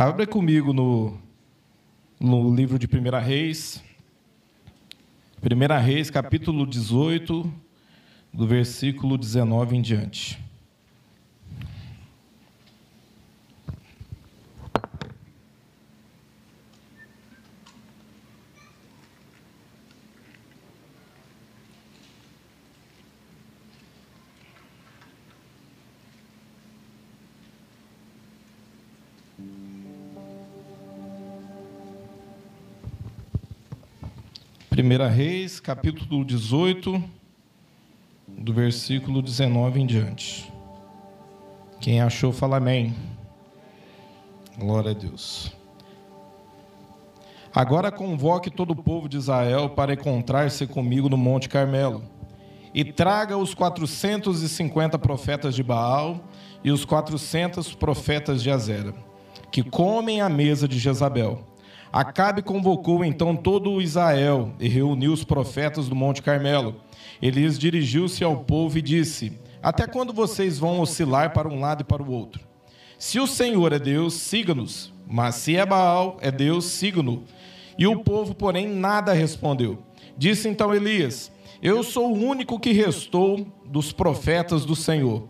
Abra comigo no, no livro de 1 Reis. 1 Reis, capítulo 18, do versículo 19 em diante. Primeira Reis, capítulo 18, do versículo 19 em diante. Quem achou, fala amém. Glória a Deus. Agora convoque todo o povo de Israel para encontrar-se comigo no Monte Carmelo. E traga os 450 profetas de Baal e os 400 profetas de Azera, que comem à mesa de Jezabel Acabe convocou então todo o Israel e reuniu os profetas do Monte Carmelo. Elias dirigiu-se ao povo e disse: Até quando vocês vão oscilar para um lado e para o outro? Se o Senhor é Deus, siga-nos. Mas se é Baal, é Deus, siga-no. E o povo, porém, nada respondeu. Disse então Elias: Eu sou o único que restou dos profetas do Senhor.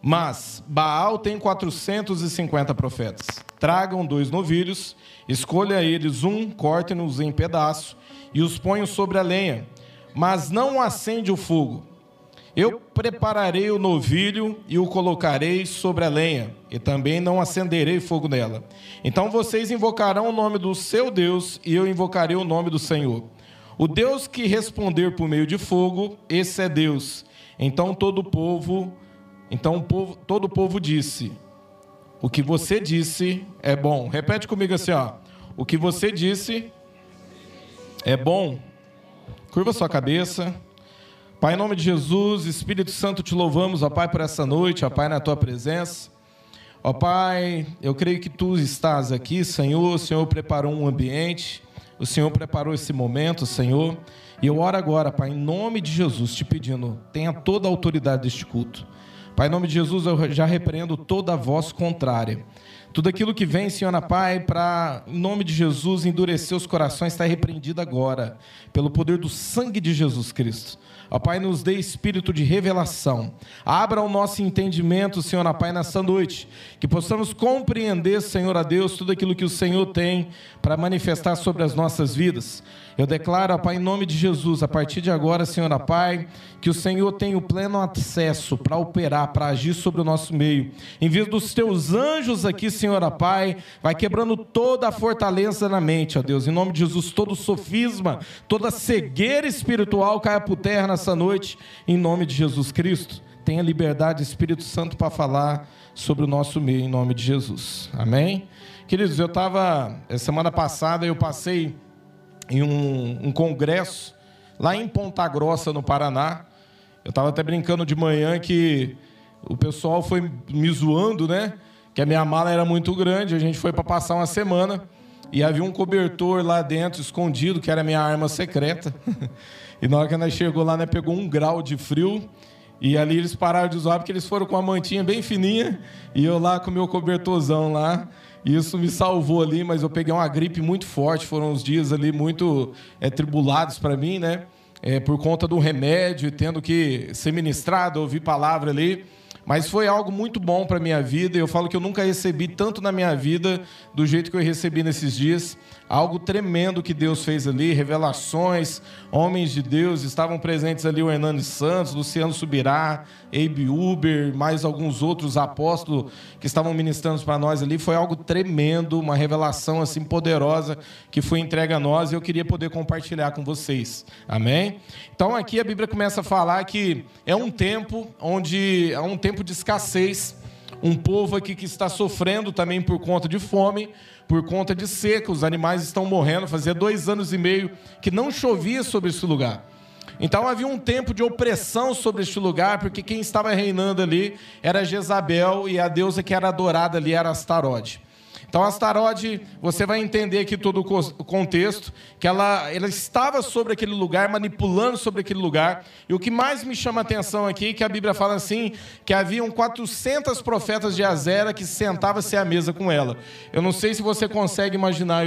Mas Baal tem 450 profetas. Tragam dois novilhos Escolha eles um, corte-nos em pedaço e os ponham sobre a lenha, mas não acende o fogo. Eu prepararei o novilho e o colocarei sobre a lenha, e também não acenderei fogo nela. Então vocês invocarão o nome do seu Deus, e eu invocarei o nome do Senhor. O Deus que responder por meio de fogo, esse é Deus. Então todo o povo, então o povo, todo o povo disse: o que você disse é bom. Repete comigo assim, ó. O que você disse é bom. Curva sua cabeça. Pai, em nome de Jesus, Espírito Santo, te louvamos, ó Pai, por essa noite, ó Pai, na tua presença. Ó Pai, eu creio que tu estás aqui, Senhor. O Senhor preparou um ambiente, o Senhor preparou esse momento, Senhor. E eu oro agora, Pai, em nome de Jesus, te pedindo, tenha toda a autoridade deste culto. Pai, em nome de Jesus, eu já repreendo toda a voz contrária. Tudo aquilo que vem, Senhor Pai, para, em nome de Jesus, endurecer os corações, está repreendido agora, pelo poder do sangue de Jesus Cristo. Ó Pai, nos dê espírito de revelação. Abra o nosso entendimento, Senhor, ó Pai, nessa noite. Que possamos compreender, Senhor, a Deus, tudo aquilo que o Senhor tem para manifestar sobre as nossas vidas. Eu declaro, Pai, em nome de Jesus, a partir de agora, Senhor, Pai, que o Senhor tenha o pleno acesso para operar, para agir sobre o nosso meio. Em vez dos teus anjos aqui, Senhor, Pai, vai quebrando toda a fortaleza na mente, ó Deus. Em nome de Jesus, todo sofisma, toda cegueira espiritual caia por terra nessa noite, em nome de Jesus Cristo. Tenha liberdade, Espírito Santo, para falar sobre o nosso meio, em nome de Jesus. Amém? Queridos, eu estava, semana passada, eu passei em um, um congresso lá em Ponta Grossa, no Paraná. Eu estava até brincando de manhã que o pessoal foi me zoando, né? Que a minha mala era muito grande. A gente foi para passar uma semana e havia um cobertor lá dentro, escondido, que era a minha arma secreta. e na hora que nós chegou lá, né, pegou um grau de frio. E ali eles pararam de usar porque eles foram com a mantinha bem fininha e eu lá com o meu cobertorzão lá. Isso me salvou ali, mas eu peguei uma gripe muito forte. Foram uns dias ali muito é, tribulados para mim, né? É, por conta do remédio, tendo que ser ministrado, ouvir palavra ali. Mas foi algo muito bom para minha vida. Eu falo que eu nunca recebi tanto na minha vida do jeito que eu recebi nesses dias algo tremendo que Deus fez ali, revelações, homens de Deus, estavam presentes ali o Hernani Santos, Luciano Subirá, Abe Uber, mais alguns outros apóstolos que estavam ministrando para nós ali, foi algo tremendo, uma revelação assim poderosa que foi entregue a nós e eu queria poder compartilhar com vocês. Amém? Então aqui a Bíblia começa a falar que é um tempo onde é um tempo de escassez, um povo aqui que está sofrendo também por conta de fome, por conta de seca, os animais estão morrendo. Fazia dois anos e meio que não chovia sobre esse lugar. Então havia um tempo de opressão sobre este lugar, porque quem estava reinando ali era Jezabel e a deusa que era adorada ali era Astarode. Então, Astarode, você vai entender aqui todo o contexto, que ela, ela estava sobre aquele lugar, manipulando sobre aquele lugar. E o que mais me chama a atenção aqui, é que a Bíblia fala assim, que haviam 400 profetas de Azera que sentavam-se à mesa com ela. Eu não sei se você consegue imaginar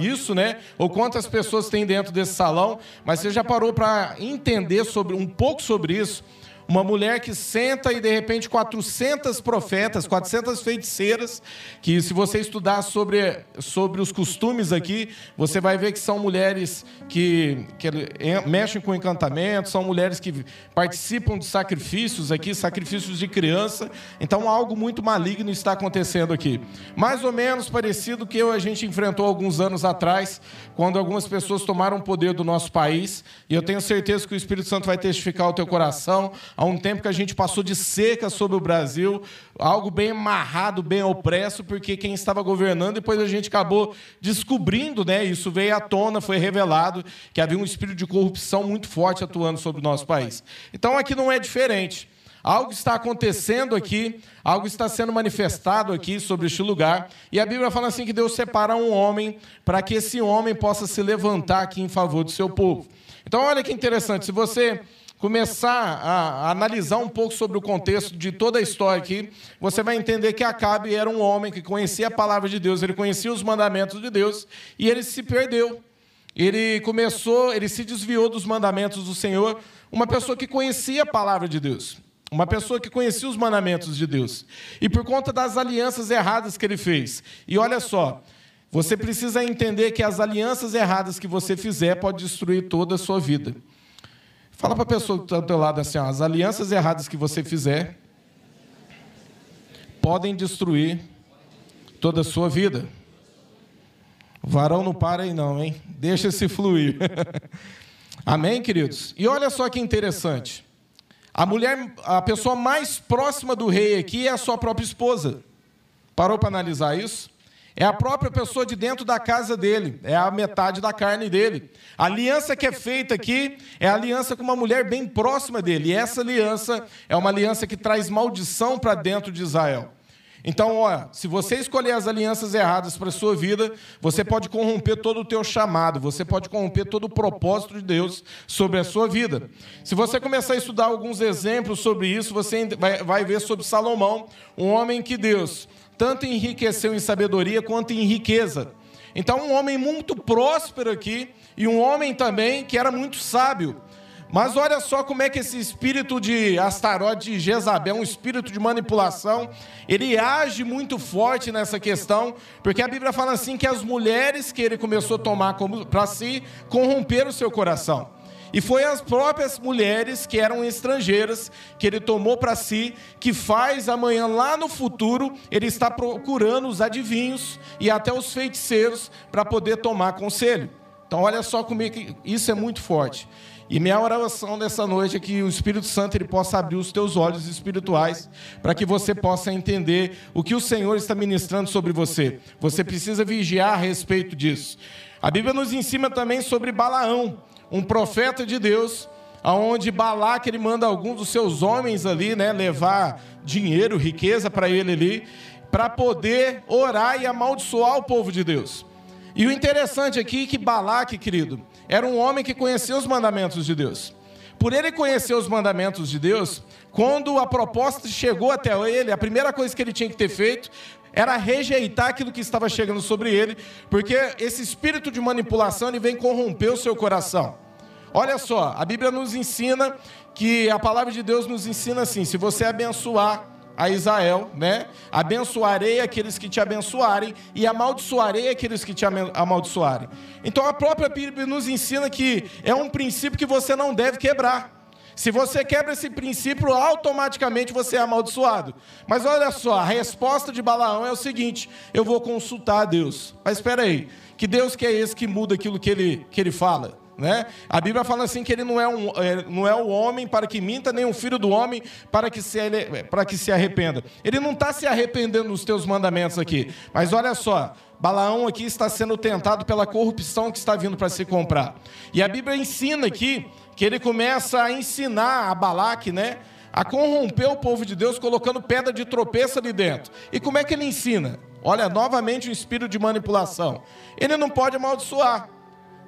isso, né? Ou quantas pessoas tem dentro desse salão, mas você já parou para entender sobre um pouco sobre isso? Uma mulher que senta e de repente 400 profetas, 400 feiticeiras, que se você estudar sobre, sobre os costumes aqui, você vai ver que são mulheres que, que mexem com encantamento, são mulheres que participam de sacrifícios aqui, sacrifícios de criança. Então algo muito maligno está acontecendo aqui. Mais ou menos parecido que a gente enfrentou alguns anos atrás, quando algumas pessoas tomaram o poder do nosso país, e eu tenho certeza que o Espírito Santo vai testificar o teu coração Há um tempo que a gente passou de seca sobre o Brasil, algo bem amarrado, bem opresso, porque quem estava governando, depois a gente acabou descobrindo, né? Isso veio à tona, foi revelado que havia um espírito de corrupção muito forte atuando sobre o nosso país. Então aqui não é diferente. Algo está acontecendo aqui, algo está sendo manifestado aqui sobre este lugar, e a Bíblia fala assim que Deus separa um homem para que esse homem possa se levantar aqui em favor do seu povo. Então olha que interessante, se você começar a, analisar um pouco sobre o contexto de toda a história aqui, você vai entender que Acabe era um homem que conhecia a palavra de Deus, ele conhecia os mandamentos de Deus e ele se perdeu. Ele começou, ele se desviou dos mandamentos do Senhor, uma pessoa que conhecia a palavra de Deus. Uma pessoa que conhecia os mandamentos de Deus. E por conta das alianças erradas que ele fez. E olha só, você precisa entender que as alianças erradas que você fizer pode destruir toda a sua vida. Fala para a pessoa que está do teu lado assim: ó, as alianças erradas que você fizer podem destruir toda a sua vida. O varão não para aí, não, hein? Deixa se fluir. Amém, queridos? E olha só que interessante. A mulher, a pessoa mais próxima do rei aqui é a sua própria esposa. Parou para analisar isso? É a própria pessoa de dentro da casa dele, é a metade da carne dele. A aliança que é feita aqui é aliança com uma mulher bem próxima dele. E essa aliança é uma aliança que traz maldição para dentro de Israel. Então, olha, se você escolher as alianças erradas para a sua vida, você pode corromper todo o teu chamado, você pode corromper todo o propósito de Deus sobre a sua vida. Se você começar a estudar alguns exemplos sobre isso, você vai ver sobre Salomão, um homem que Deus tanto enriqueceu em sabedoria quanto em riqueza. Então, um homem muito próspero aqui e um homem também que era muito sábio. Mas olha só como é que esse espírito de Astarote de Jezabel, um espírito de manipulação, ele age muito forte nessa questão, porque a Bíblia fala assim que as mulheres que ele começou a tomar para si corromperam o seu coração. E foi as próprias mulheres que eram estrangeiras que ele tomou para si, que faz amanhã, lá no futuro, ele está procurando os adivinhos e até os feiticeiros para poder tomar conselho. Então, olha só como é isso é muito forte. E minha oração nessa noite é que o Espírito Santo ele possa abrir os teus olhos espirituais para que você possa entender o que o Senhor está ministrando sobre você. Você precisa vigiar a respeito disso. A Bíblia nos ensina também sobre Balaão um profeta de Deus, aonde Balaque ele manda alguns dos seus homens ali, né, levar dinheiro, riqueza para ele ali, para poder orar e amaldiçoar o povo de Deus. E o interessante aqui é que Balaque, querido, era um homem que conhecia os mandamentos de Deus. Por ele conhecer os mandamentos de Deus, quando a proposta chegou até ele, a primeira coisa que ele tinha que ter feito era rejeitar aquilo que estava chegando sobre ele, porque esse espírito de manipulação ele vem corromper o seu coração. Olha só, a Bíblia nos ensina que a palavra de Deus nos ensina assim: se você abençoar a Israel, né? Abençoarei aqueles que te abençoarem e amaldiçoarei aqueles que te amaldiçoarem. Então a própria Bíblia nos ensina que é um princípio que você não deve quebrar. Se você quebra esse princípio, automaticamente você é amaldiçoado. Mas olha só, a resposta de Balaão é o seguinte: eu vou consultar a Deus. Mas espera aí, que Deus que é esse que muda aquilo que ele, que ele fala? Né? A Bíblia fala assim que ele não é, um, é, não é o homem para que minta, nem o filho do homem para que se, para que se arrependa. Ele não está se arrependendo dos teus mandamentos aqui. Mas olha só, Balaão aqui está sendo tentado pela corrupção que está vindo para se comprar. E a Bíblia ensina aqui que ele começa a ensinar a Balaque, né? A corromper o povo de Deus colocando pedra de tropeço ali dentro. E como é que ele ensina? Olha, novamente um espírito de manipulação. Ele não pode amaldiçoar.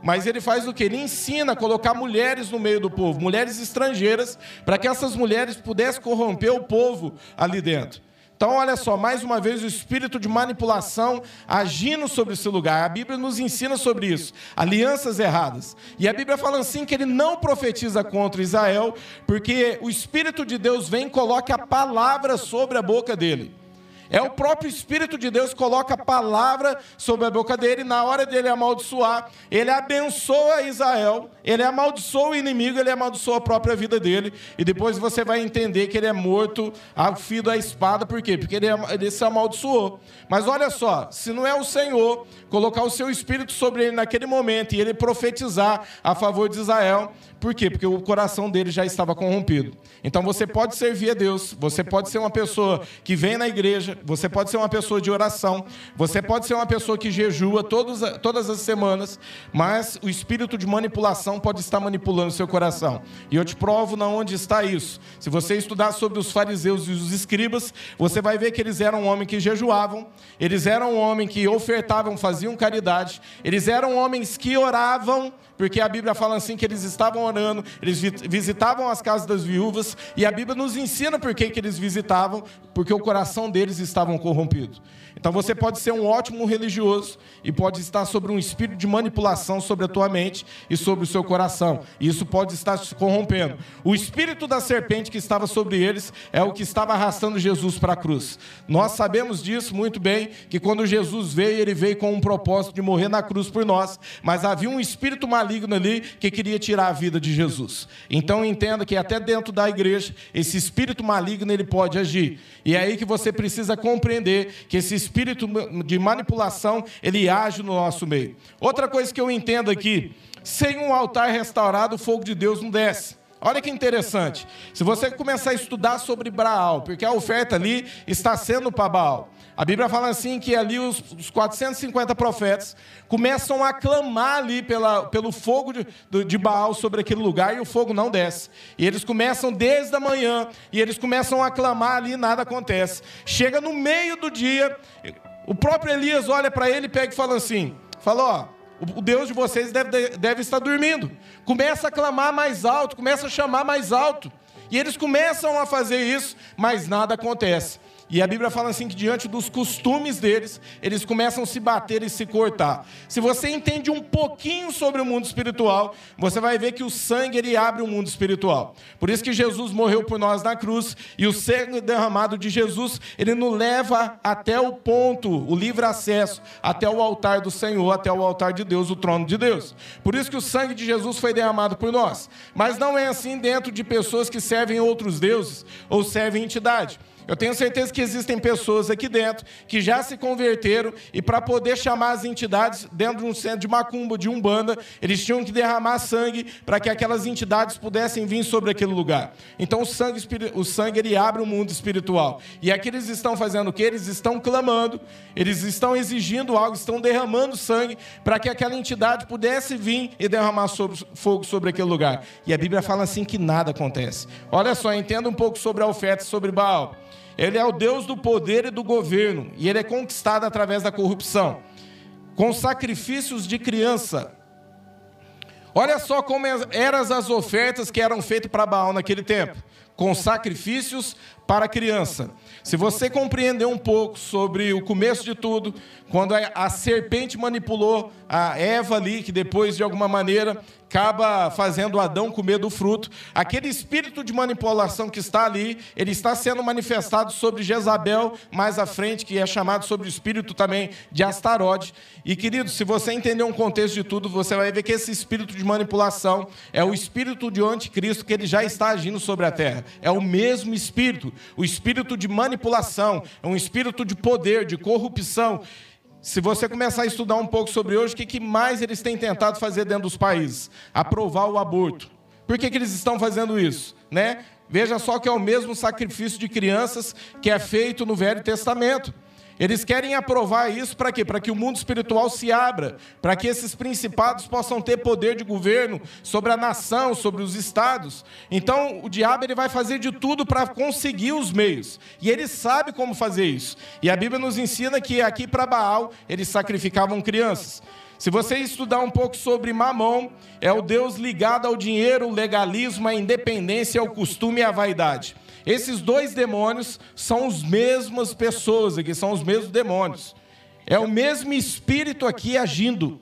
Mas ele faz o que? Ele ensina a colocar mulheres no meio do povo, mulheres estrangeiras, para que essas mulheres pudessem corromper o povo ali dentro. Então, olha só, mais uma vez o espírito de manipulação agindo sobre esse lugar. A Bíblia nos ensina sobre isso. Alianças erradas. E a Bíblia fala assim que ele não profetiza contra Israel, porque o espírito de Deus vem e coloca a palavra sobre a boca dele. É o próprio Espírito de Deus coloca a palavra sobre a boca dele, na hora dele amaldiçoar, ele abençoa Israel, ele amaldiçoa o inimigo, ele amaldiçoa a própria vida dele, e depois você vai entender que ele é morto ao fio da espada, por quê? Porque ele, ele se amaldiçoou. Mas olha só, se não é o Senhor colocar o seu Espírito sobre ele naquele momento e ele profetizar a favor de Israel, por quê? Porque o coração dele já estava corrompido. Então você pode servir a Deus, você pode ser uma pessoa que vem na igreja, você pode ser uma pessoa de oração, você pode ser uma pessoa que jejua todas as semanas, mas o espírito de manipulação pode estar manipulando o seu coração. E eu te provo na onde está isso. Se você estudar sobre os fariseus e os escribas, você vai ver que eles eram homens que jejuavam, eles eram homens que ofertavam, faziam caridade, eles eram homens que oravam, porque a Bíblia fala assim que eles estavam orando, eles visitavam as casas das viúvas, e a Bíblia nos ensina por que, que eles visitavam, porque o coração deles estava corrompido. Então você pode ser um ótimo religioso e pode estar sobre um espírito de manipulação sobre a tua mente e sobre o seu coração. E isso pode estar se corrompendo. O espírito da serpente que estava sobre eles é o que estava arrastando Jesus para a cruz. Nós sabemos disso muito bem, que quando Jesus veio, ele veio com um propósito de morrer na cruz por nós, mas havia um espírito maligno ali que queria tirar a vida de Jesus. Então entenda que até dentro da igreja, esse espírito maligno ele pode agir. E é aí que você precisa compreender que esse espírito de manipulação, ele age no nosso meio. Outra coisa que eu entendo aqui, sem um altar restaurado, o fogo de Deus não desce. Olha que interessante. Se você começar a estudar sobre Baal, porque a oferta ali está sendo para Baal. A Bíblia fala assim que ali os, os 450 profetas começam a clamar ali pela, pelo fogo de, de Baal sobre aquele lugar e o fogo não desce. E eles começam desde a manhã e eles começam a clamar ali e nada acontece. Chega no meio do dia, o próprio Elias olha para ele e pega e fala assim: fala, ó, o Deus de vocês deve, deve estar dormindo. Começa a clamar mais alto, começa a chamar mais alto. E eles começam a fazer isso, mas nada acontece. E a Bíblia fala assim que diante dos costumes deles, eles começam a se bater e se cortar. Se você entende um pouquinho sobre o mundo espiritual, você vai ver que o sangue ele abre o mundo espiritual. Por isso que Jesus morreu por nós na cruz e o sangue derramado de Jesus, ele nos leva até o ponto, o livre acesso, até o altar do Senhor, até o altar de Deus, o trono de Deus. Por isso que o sangue de Jesus foi derramado por nós. Mas não é assim dentro de pessoas que servem outros deuses ou servem entidade. Eu tenho certeza que existem pessoas aqui dentro que já se converteram e para poder chamar as entidades dentro de um centro de macumba, de umbanda, eles tinham que derramar sangue para que aquelas entidades pudessem vir sobre aquele lugar. Então o sangue, o sangue ele abre o mundo espiritual. E aqui eles estão fazendo o que? Eles estão clamando, eles estão exigindo algo, estão derramando sangue para que aquela entidade pudesse vir e derramar sobre, fogo sobre aquele lugar. E a Bíblia fala assim que nada acontece. Olha só, entenda um pouco sobre a oferta sobre Baal. Ele é o Deus do poder e do governo, e ele é conquistado através da corrupção, com sacrifícios de criança. Olha só como eram as ofertas que eram feitas para Baal naquele tempo, com sacrifícios para criança. Se você compreender um pouco sobre o começo de tudo, quando a serpente manipulou a Eva ali, que depois de alguma maneira acaba fazendo Adão comer do fruto. Aquele espírito de manipulação que está ali, ele está sendo manifestado sobre Jezabel mais à frente, que é chamado sobre o espírito também de Astarode. E querido, se você entender um contexto de tudo, você vai ver que esse espírito de manipulação é o espírito de anticristo que ele já está agindo sobre a terra. É o mesmo espírito, o espírito de manipulação, é um espírito de poder, de corrupção. Se você começar a estudar um pouco sobre hoje, o que mais eles têm tentado fazer dentro dos países? Aprovar o aborto. Por que, que eles estão fazendo isso? Né? Veja só que é o mesmo sacrifício de crianças que é feito no Velho Testamento. Eles querem aprovar isso para quê? Para que o mundo espiritual se abra, para que esses principados possam ter poder de governo sobre a nação, sobre os estados. Então, o diabo ele vai fazer de tudo para conseguir os meios. E ele sabe como fazer isso. E a Bíblia nos ensina que aqui para Baal eles sacrificavam crianças. Se você estudar um pouco sobre Mamon, é o Deus ligado ao dinheiro, o legalismo, a independência, ao costume e à vaidade. Esses dois demônios são as mesmas pessoas aqui, são os mesmos demônios. É o mesmo espírito aqui agindo.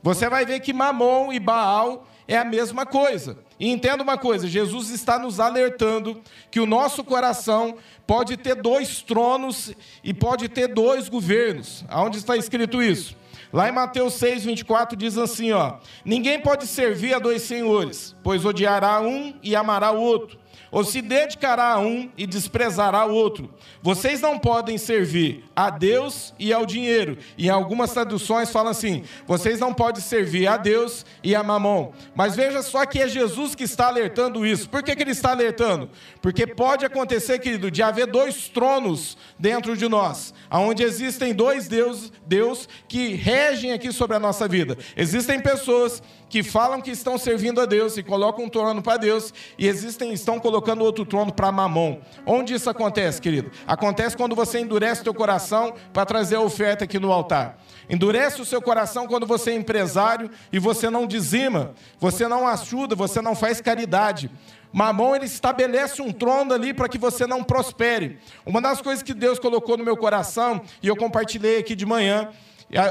Você vai ver que Mamon e Baal é a mesma coisa. E entenda uma coisa: Jesus está nos alertando que o nosso coração pode ter dois tronos e pode ter dois governos. Aonde está escrito isso? Lá em Mateus 6, 24 diz assim: ó, ninguém pode servir a dois senhores, pois odiará um e amará o outro ou se dedicará a um e desprezará o outro. Vocês não podem servir a Deus e ao dinheiro. E algumas traduções falam assim: vocês não podem servir a Deus e a Mamon. Mas veja só que é Jesus que está alertando isso. Por que, que ele está alertando? Porque pode acontecer, querido, de haver dois tronos dentro de nós, onde existem dois Deus, Deus que regem aqui sobre a nossa vida. Existem pessoas que falam que estão servindo a Deus e colocam um trono para Deus e existem estão colocando outro trono para Mamon. Onde isso acontece, querido? Acontece quando você endurece o teu coração para trazer a oferta aqui no altar. Endurece o seu coração quando você é empresário e você não dizima, você não ajuda, você não faz caridade. Mamon ele estabelece um trono ali para que você não prospere. Uma das coisas que Deus colocou no meu coração e eu compartilhei aqui de manhã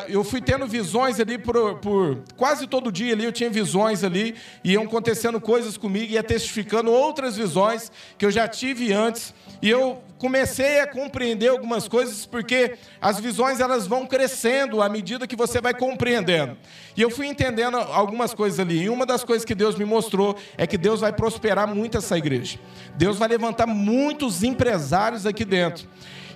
eu fui tendo visões ali por, por, quase todo dia ali, eu tinha visões ali, e iam acontecendo coisas comigo, ia testificando outras visões que eu já tive antes, e eu comecei a compreender algumas coisas, porque as visões elas vão crescendo à medida que você vai compreendendo. E eu fui entendendo algumas coisas ali, e uma das coisas que Deus me mostrou é que Deus vai prosperar muito essa igreja. Deus vai levantar muitos empresários aqui dentro.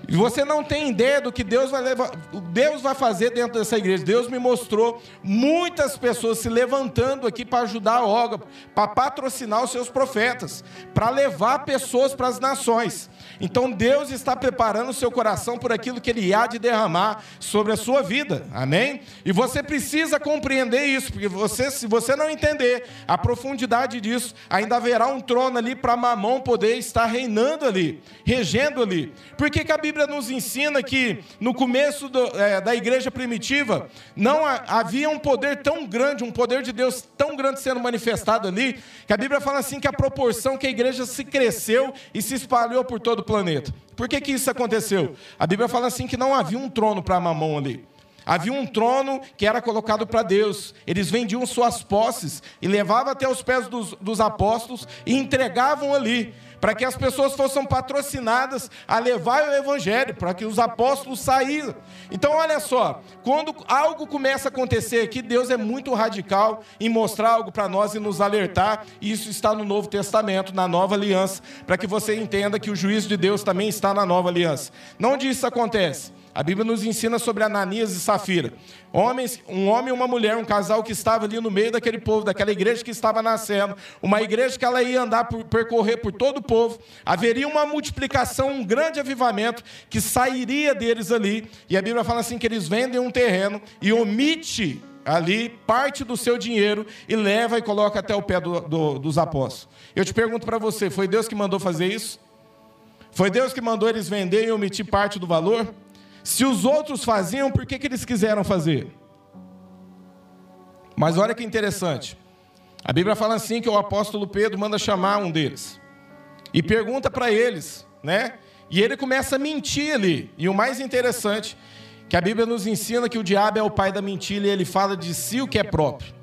E você não tem ideia do que Deus vai, levar, Deus vai fazer dentro dessa igreja. Deus me mostrou muitas pessoas se levantando aqui para ajudar a obra, para patrocinar os seus profetas, para levar pessoas para as nações. Então Deus está preparando o seu coração por aquilo que Ele há de derramar sobre a sua vida. Amém? E você precisa compreender isso, porque você, se você não entender a profundidade disso, ainda haverá um trono ali para Mamão poder estar reinando ali, regendo ali. Por que, que a Bíblia nos ensina que no começo do, é, da igreja primitiva não havia um poder tão grande, um poder de Deus tão grande sendo manifestado ali, que a Bíblia fala assim que a proporção que a igreja se cresceu e se espalhou por todo o planeta. Por que, que isso aconteceu? A Bíblia fala assim que não havia um trono para Mamão ali. Havia um trono que era colocado para Deus. Eles vendiam suas posses e levavam até os pés dos, dos apóstolos e entregavam ali para que as pessoas fossem patrocinadas a levar o evangelho, para que os apóstolos saíssem. Então, olha só, quando algo começa a acontecer aqui, Deus é muito radical em mostrar algo para nós e nos alertar. E isso está no Novo Testamento, na Nova Aliança, para que você entenda que o juízo de Deus também está na Nova Aliança. Não onde isso acontece? A Bíblia nos ensina sobre Ananias e Safira. Homens, um homem e uma mulher, um casal que estava ali no meio daquele povo, daquela igreja que estava nascendo, uma igreja que ela ia andar por, percorrer por todo o povo. Haveria uma multiplicação, um grande avivamento que sairia deles ali. E a Bíblia fala assim que eles vendem um terreno e omite ali parte do seu dinheiro e leva e coloca até o pé do, do, dos apóstolos. Eu te pergunto para você, foi Deus que mandou fazer isso? Foi Deus que mandou eles vender e omitir parte do valor? Se os outros faziam, por que, que eles quiseram fazer? Mas olha que interessante. A Bíblia fala assim que o apóstolo Pedro manda chamar um deles. E pergunta para eles, né? E ele começa a mentir ali. E o mais interessante, que a Bíblia nos ensina que o diabo é o pai da mentira e ele fala de si o que é próprio.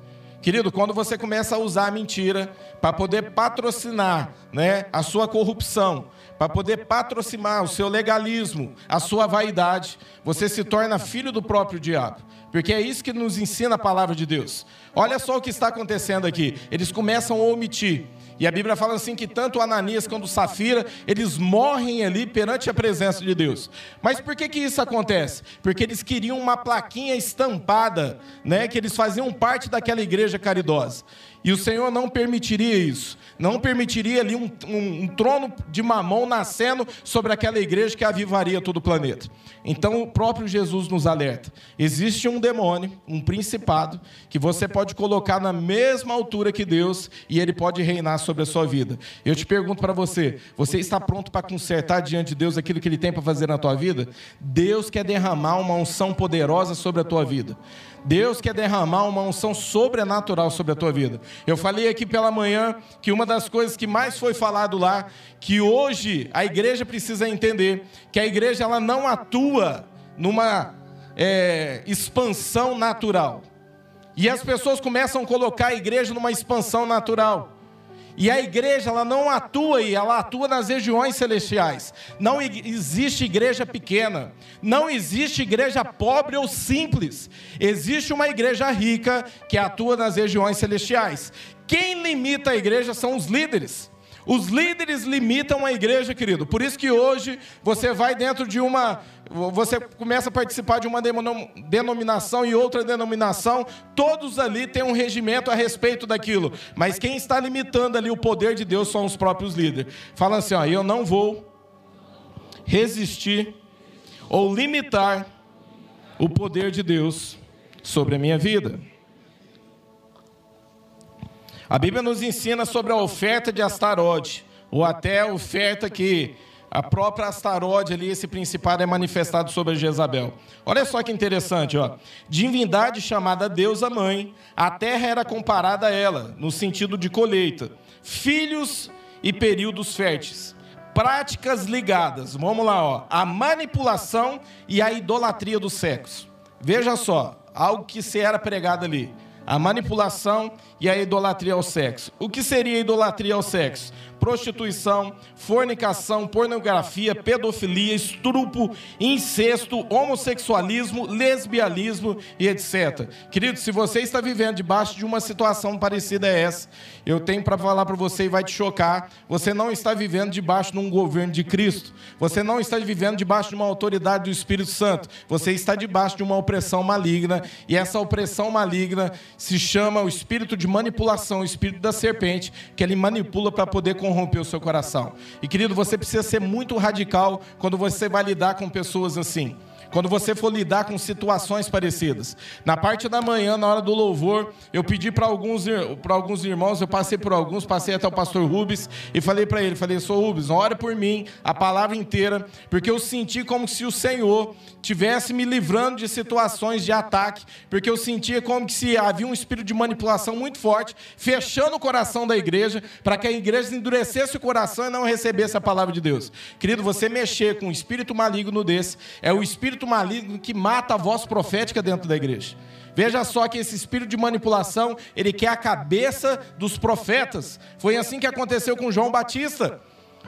Querido, quando você começa a usar a mentira para poder patrocinar né, a sua corrupção, para poder patrocinar o seu legalismo, a sua vaidade, você se torna filho do próprio diabo. Porque é isso que nos ensina a palavra de Deus. Olha só o que está acontecendo aqui. Eles começam a omitir. E a Bíblia fala assim que tanto Ananias quanto Safira, eles morrem ali perante a presença de Deus. Mas por que que isso acontece? Porque eles queriam uma plaquinha estampada, né, que eles faziam parte daquela igreja caridosa. E o Senhor não permitiria isso. Não permitiria ali um, um, um, trono de mamão nascendo sobre aquela igreja que avivaria todo o planeta. Então o próprio Jesus nos alerta: existe um demônio, um principado, que você pode colocar na mesma altura que Deus e ele pode reinar sobre a sua vida. Eu te pergunto para você: você está pronto para consertar diante de Deus aquilo que ele tem para fazer na tua vida? Deus quer derramar uma unção poderosa sobre a tua vida. Deus quer derramar uma unção sobrenatural sobre a tua vida. Eu falei aqui pela manhã que uma das coisas que mais foi falado lá, que hoje a igreja precisa entender, que a igreja ela não atua numa é, expansão natural. E as pessoas começam a colocar a igreja numa expansão natural. E a igreja, ela não atua aí, ela atua nas regiões celestiais. Não existe igreja pequena, não existe igreja pobre ou simples. Existe uma igreja rica que atua nas regiões celestiais. Quem limita a igreja são os líderes. Os líderes limitam a igreja, querido. Por isso que hoje você vai dentro de uma. Você começa a participar de uma denominação e outra denominação, todos ali têm um regimento a respeito daquilo. Mas quem está limitando ali o poder de Deus são os próprios líderes. Fala assim: ó, eu não vou resistir ou limitar o poder de Deus sobre a minha vida. A Bíblia nos ensina sobre a oferta de Astarode, ou até a oferta que a própria Astarode ali, esse principado é manifestado sobre Jezabel. Olha só que interessante, ó. Divindade chamada deusa mãe, a terra era comparada a ela, no sentido de colheita. Filhos e períodos férteis. Práticas ligadas, vamos lá, ó, a manipulação e a idolatria do sexo. Veja só, algo que se era pregado ali a manipulação e a idolatria ao sexo. O que seria idolatria ao sexo? prostituição, fornicação, pornografia, pedofilia, estrupo, incesto, homossexualismo, lesbianismo e etc. Querido, se você está vivendo debaixo de uma situação parecida a essa, eu tenho para falar para você e vai te chocar. Você não está vivendo debaixo de um governo de Cristo. Você não está vivendo debaixo de uma autoridade do Espírito Santo. Você está debaixo de uma opressão maligna. E essa opressão maligna se chama o espírito de manipulação, o espírito da serpente, que ele manipula para poder corromper o seu coração. E querido, você precisa ser muito radical quando você vai lidar com pessoas assim quando você for lidar com situações parecidas. Na parte da manhã, na hora do louvor, eu pedi para alguns, alguns irmãos, eu passei por alguns, passei até o pastor Rubens e falei para ele, falei, sou Rubens, ore por mim, a palavra inteira, porque eu senti como se o Senhor tivesse me livrando de situações de ataque, porque eu sentia como se havia um espírito de manipulação muito forte, fechando o coração da igreja, para que a igreja endurecesse o coração e não recebesse a palavra de Deus. Querido, você mexer com um espírito maligno desse, é o espírito espírito maligno que mata a voz profética dentro da igreja. Veja só que esse espírito de manipulação, ele quer a cabeça dos profetas. Foi assim que aconteceu com João Batista.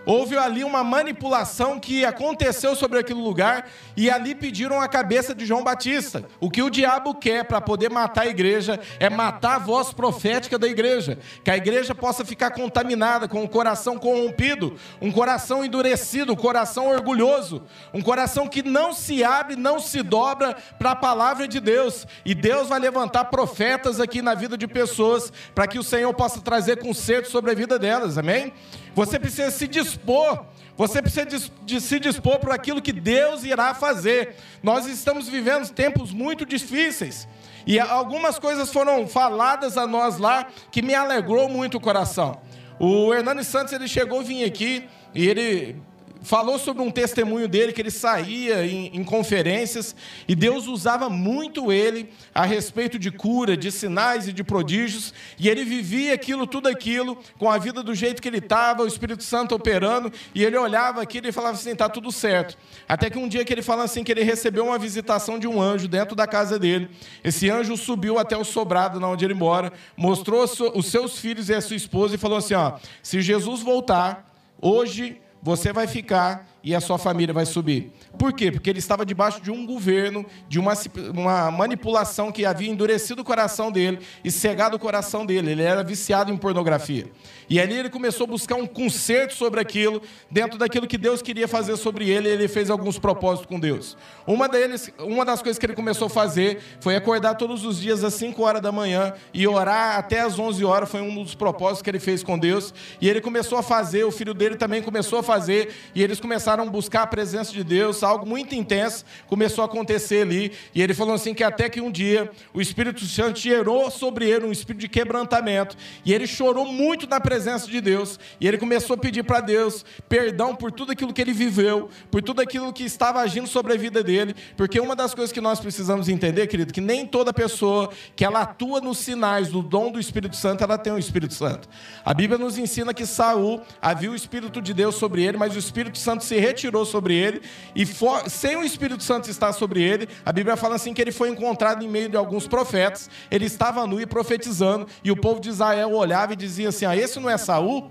Houve ali uma manipulação que aconteceu sobre aquele lugar e ali pediram a cabeça de João Batista. O que o diabo quer para poder matar a igreja é matar a voz profética da igreja, que a igreja possa ficar contaminada com um coração corrompido, um coração endurecido, um coração orgulhoso, um coração que não se abre, não se dobra para a palavra de Deus. E Deus vai levantar profetas aqui na vida de pessoas para que o Senhor possa trazer conserto sobre a vida delas. Amém? Você precisa se dispor. Você precisa de, de se dispor para aquilo que Deus irá fazer. Nós estamos vivendo tempos muito difíceis. E algumas coisas foram faladas a nós lá que me alegrou muito o coração. O Hernani Santos ele chegou a vir aqui e ele falou sobre um testemunho dele que ele saía em, em, conferências e Deus usava muito ele a respeito de cura, de sinais e de prodígios, e ele vivia aquilo, tudo aquilo, com a vida do jeito que ele estava, o Espírito Santo operando, e ele olhava aquilo e falava assim: está tudo certo. Até que um dia que ele fala assim: que ele recebeu uma visitação de um anjo dentro da casa dele. Esse anjo subiu até o sobrado, na onde ele mora, mostrou os seus filhos e a sua esposa e falou assim: ó, se Jesus voltar, hoje você vai ficar e a sua família vai subir. Por quê? Porque ele estava debaixo de um governo, de uma, uma manipulação que havia endurecido o coração dele e cegado o coração dele. Ele era viciado em pornografia. E ali ele começou a buscar um conserto sobre aquilo, dentro daquilo que Deus queria fazer sobre ele, e ele fez alguns propósitos com Deus. Uma, deles, uma das coisas que ele começou a fazer foi acordar todos os dias às 5 horas da manhã e orar até às 11 horas, foi um dos propósitos que ele fez com Deus. E ele começou a fazer, o filho dele também começou a fazer, e eles começaram a buscar a presença de Deus, algo muito intenso começou a acontecer ali. E ele falou assim: que até que um dia o Espírito Santo gerou sobre ele um espírito de quebrantamento, e ele chorou muito na presença de Deus, e ele começou a pedir para Deus perdão por tudo aquilo que ele viveu, por tudo aquilo que estava agindo sobre a vida dele, porque uma das coisas que nós precisamos entender, querido, que nem toda pessoa que ela atua nos sinais do dom do Espírito Santo, ela tem o Espírito Santo. A Bíblia nos ensina que Saul havia o Espírito de Deus sobre ele, mas o Espírito Santo se retirou sobre ele. E for, sem o Espírito Santo estar sobre ele, a Bíblia fala assim que ele foi encontrado em meio de alguns profetas, ele estava nu e profetizando, e o povo de Israel olhava e dizia assim: "Ah, esse não é Saul?"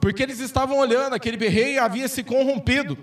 Porque eles estavam olhando, aquele rei havia se corrompido.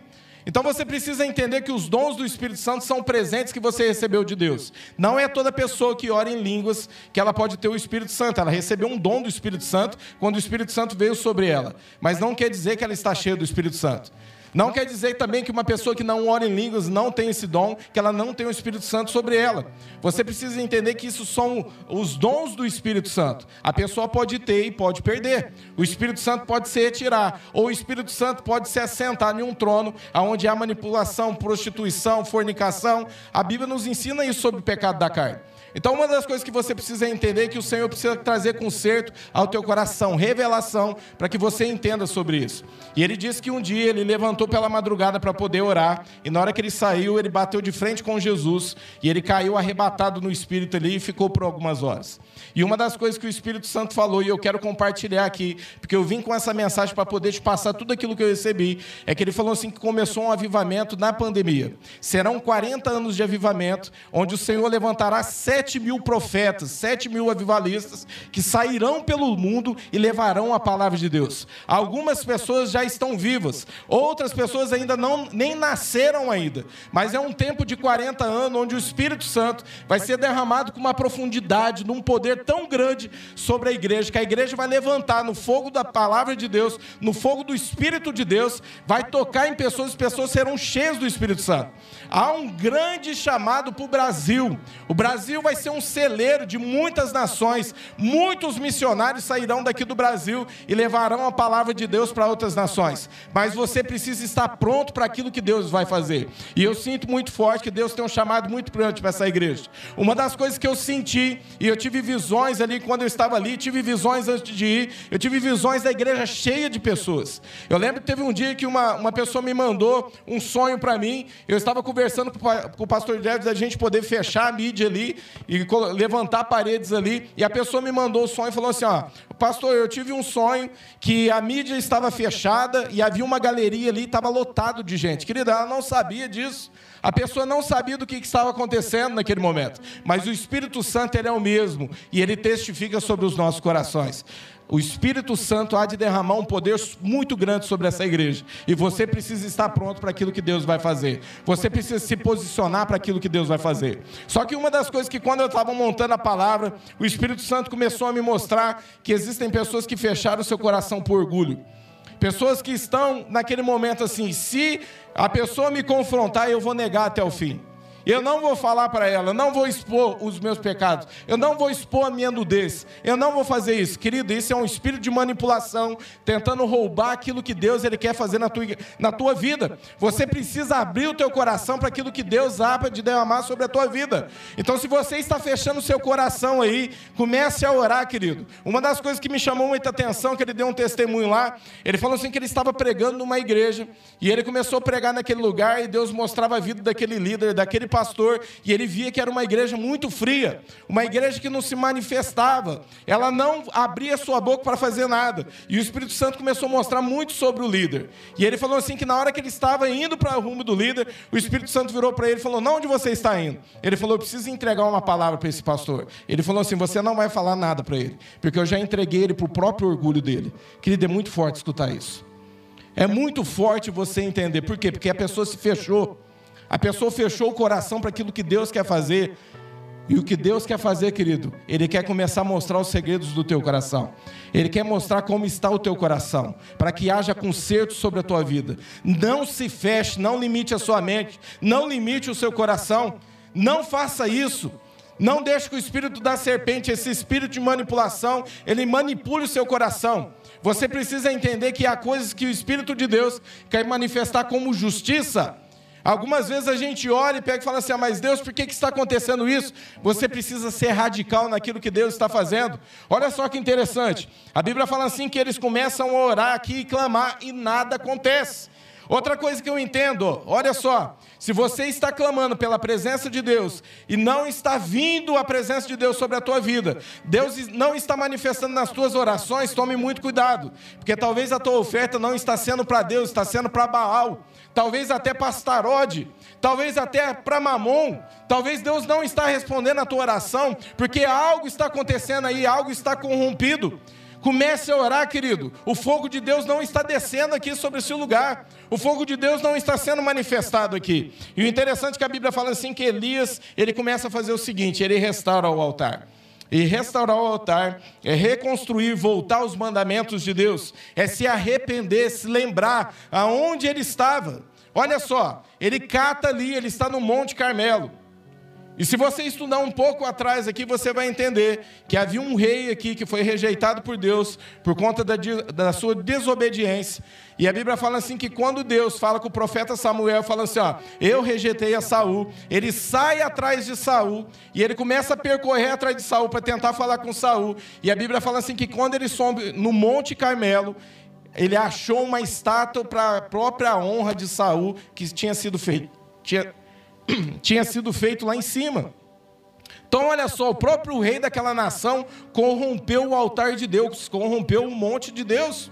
Então você precisa entender que os dons do Espírito Santo são presentes que você recebeu de Deus. Não é toda pessoa que ora em línguas que ela pode ter o Espírito Santo. Ela recebeu um dom do Espírito Santo quando o Espírito Santo veio sobre ela. Mas não quer dizer que ela está cheia do Espírito Santo. Não quer dizer também que uma pessoa que não ora em línguas não tem esse dom, que ela não tem o Espírito Santo sobre ela. Você precisa entender que isso são os dons do Espírito Santo. A pessoa pode ter e pode perder. O Espírito Santo pode se retirar, ou o Espírito Santo pode se assentar em um trono onde há manipulação, prostituição, fornicação. A Bíblia nos ensina isso sobre o pecado da carne. Então, uma das coisas que você precisa entender é que o Senhor precisa trazer conserto ao teu coração, revelação, para que você entenda sobre isso. E ele disse que um dia ele levantou pela madrugada para poder orar, e na hora que ele saiu, ele bateu de frente com Jesus, e ele caiu arrebatado no espírito ali e ficou por algumas horas. E uma das coisas que o Espírito Santo falou, e eu quero compartilhar aqui, porque eu vim com essa mensagem para poder te passar tudo aquilo que eu recebi, é que ele falou assim que começou um avivamento na pandemia. Serão 40 anos de avivamento, onde o Senhor levantará sete mil profetas, sete mil avivalistas, que sairão pelo mundo e levarão a palavra de Deus. Algumas pessoas já estão vivas, outras pessoas ainda não nem nasceram ainda, mas é um tempo de 40 anos onde o Espírito Santo vai ser derramado com uma profundidade, num poder tão grande sobre a igreja, que a igreja vai levantar no fogo da palavra de Deus, no fogo do Espírito de Deus, vai tocar em pessoas, e pessoas serão cheias do Espírito Santo. Há um grande chamado para o Brasil. O Brasil vai ser um celeiro de muitas nações. Muitos missionários sairão daqui do Brasil e levarão a palavra de Deus para outras nações. Mas você precisa estar pronto para aquilo que Deus vai fazer. E eu sinto muito forte que Deus tem um chamado muito grande para essa igreja. Uma das coisas que eu senti, e eu tive visões ali quando eu estava ali, tive visões antes de ir, eu tive visões da igreja cheia de pessoas. Eu lembro que teve um dia que uma, uma pessoa me mandou um sonho para mim, eu estava conversando com o pastor Deves da gente poder fechar a mídia ali e levantar paredes ali, e a pessoa me mandou o sonho e falou assim: ó, pastor, eu tive um sonho que a mídia estava fechada e havia uma galeria ali, estava lotado de gente. Querida, ela não sabia disso. A pessoa não sabia do que estava acontecendo naquele momento, mas o Espírito Santo ele é o mesmo e ele testifica sobre os nossos corações. O Espírito Santo há de derramar um poder muito grande sobre essa igreja. E você precisa estar pronto para aquilo que Deus vai fazer. Você precisa se posicionar para aquilo que Deus vai fazer. Só que uma das coisas que, quando eu estava montando a palavra, o Espírito Santo começou a me mostrar que existem pessoas que fecharam seu coração por orgulho. Pessoas que estão naquele momento assim: se a pessoa me confrontar, eu vou negar até o fim. Eu não vou falar para ela, não vou expor os meus pecados, eu não vou expor a minha nudez, eu não vou fazer isso. Querido, isso é um espírito de manipulação, tentando roubar aquilo que Deus ele quer fazer na tua, na tua vida. Você precisa abrir o teu coração para aquilo que Deus abre de derramar sobre a tua vida. Então, se você está fechando o seu coração aí, comece a orar, querido. Uma das coisas que me chamou muita atenção, que ele deu um testemunho lá, ele falou assim que ele estava pregando numa igreja, e ele começou a pregar naquele lugar, e Deus mostrava a vida daquele líder, daquele pastor e ele via que era uma igreja muito fria, uma igreja que não se manifestava, ela não abria sua boca para fazer nada. E o Espírito Santo começou a mostrar muito sobre o líder. E ele falou assim que na hora que ele estava indo para o rumo do líder, o Espírito Santo virou para ele e falou: "Não, onde você está indo?" Ele falou: "Eu preciso entregar uma palavra para esse pastor." Ele falou assim: "Você não vai falar nada para ele, porque eu já entreguei ele para o próprio orgulho dele." Querido, é muito forte escutar isso. É muito forte você entender. Por quê? Porque a pessoa se fechou. A pessoa fechou o coração para aquilo que Deus quer fazer. E o que Deus quer fazer, querido? Ele quer começar a mostrar os segredos do teu coração. Ele quer mostrar como está o teu coração, para que haja conserto sobre a tua vida. Não se feche, não limite a sua mente, não limite o seu coração. Não faça isso. Não deixe que o espírito da serpente, esse espírito de manipulação, ele manipule o seu coração. Você precisa entender que há coisas que o espírito de Deus quer manifestar como justiça Algumas vezes a gente olha e pega e fala assim: ah, mas Deus, por que, que está acontecendo isso? Você precisa ser radical naquilo que Deus está fazendo. Olha só que interessante. A Bíblia fala assim que eles começam a orar aqui e clamar e nada acontece. Outra coisa que eu entendo, olha só, se você está clamando pela presença de Deus e não está vindo a presença de Deus sobre a tua vida, Deus não está manifestando nas tuas orações, tome muito cuidado, porque talvez a tua oferta não está sendo para Deus, está sendo para Baal talvez até para Astarode, talvez até para Mamon, talvez Deus não está respondendo a tua oração, porque algo está acontecendo aí, algo está corrompido. Comece a orar, querido. O fogo de Deus não está descendo aqui sobre esse lugar. O fogo de Deus não está sendo manifestado aqui. E o interessante é que a Bíblia fala assim que Elias, ele começa a fazer o seguinte, ele restaura o altar. E restaurar o altar é reconstruir, voltar aos mandamentos de Deus, é se arrepender, se lembrar aonde ele estava. Olha só, ele cata ali, ele está no Monte Carmelo. E se você estudar um pouco atrás aqui, você vai entender que havia um rei aqui que foi rejeitado por Deus por conta da, da sua desobediência. E a Bíblia fala assim que quando Deus fala com o profeta Samuel, fala assim, ó, eu rejeitei a Saul, ele sai atrás de Saul e ele começa a percorrer atrás de Saul para tentar falar com Saul. E a Bíblia fala assim que quando ele sobe no Monte Carmelo, ele achou uma estátua para a própria honra de Saul que tinha sido feita. Tinha, tinha sido feito lá em cima. Então, olha só, o próprio rei daquela nação corrompeu o altar de Deus, corrompeu o monte de Deus.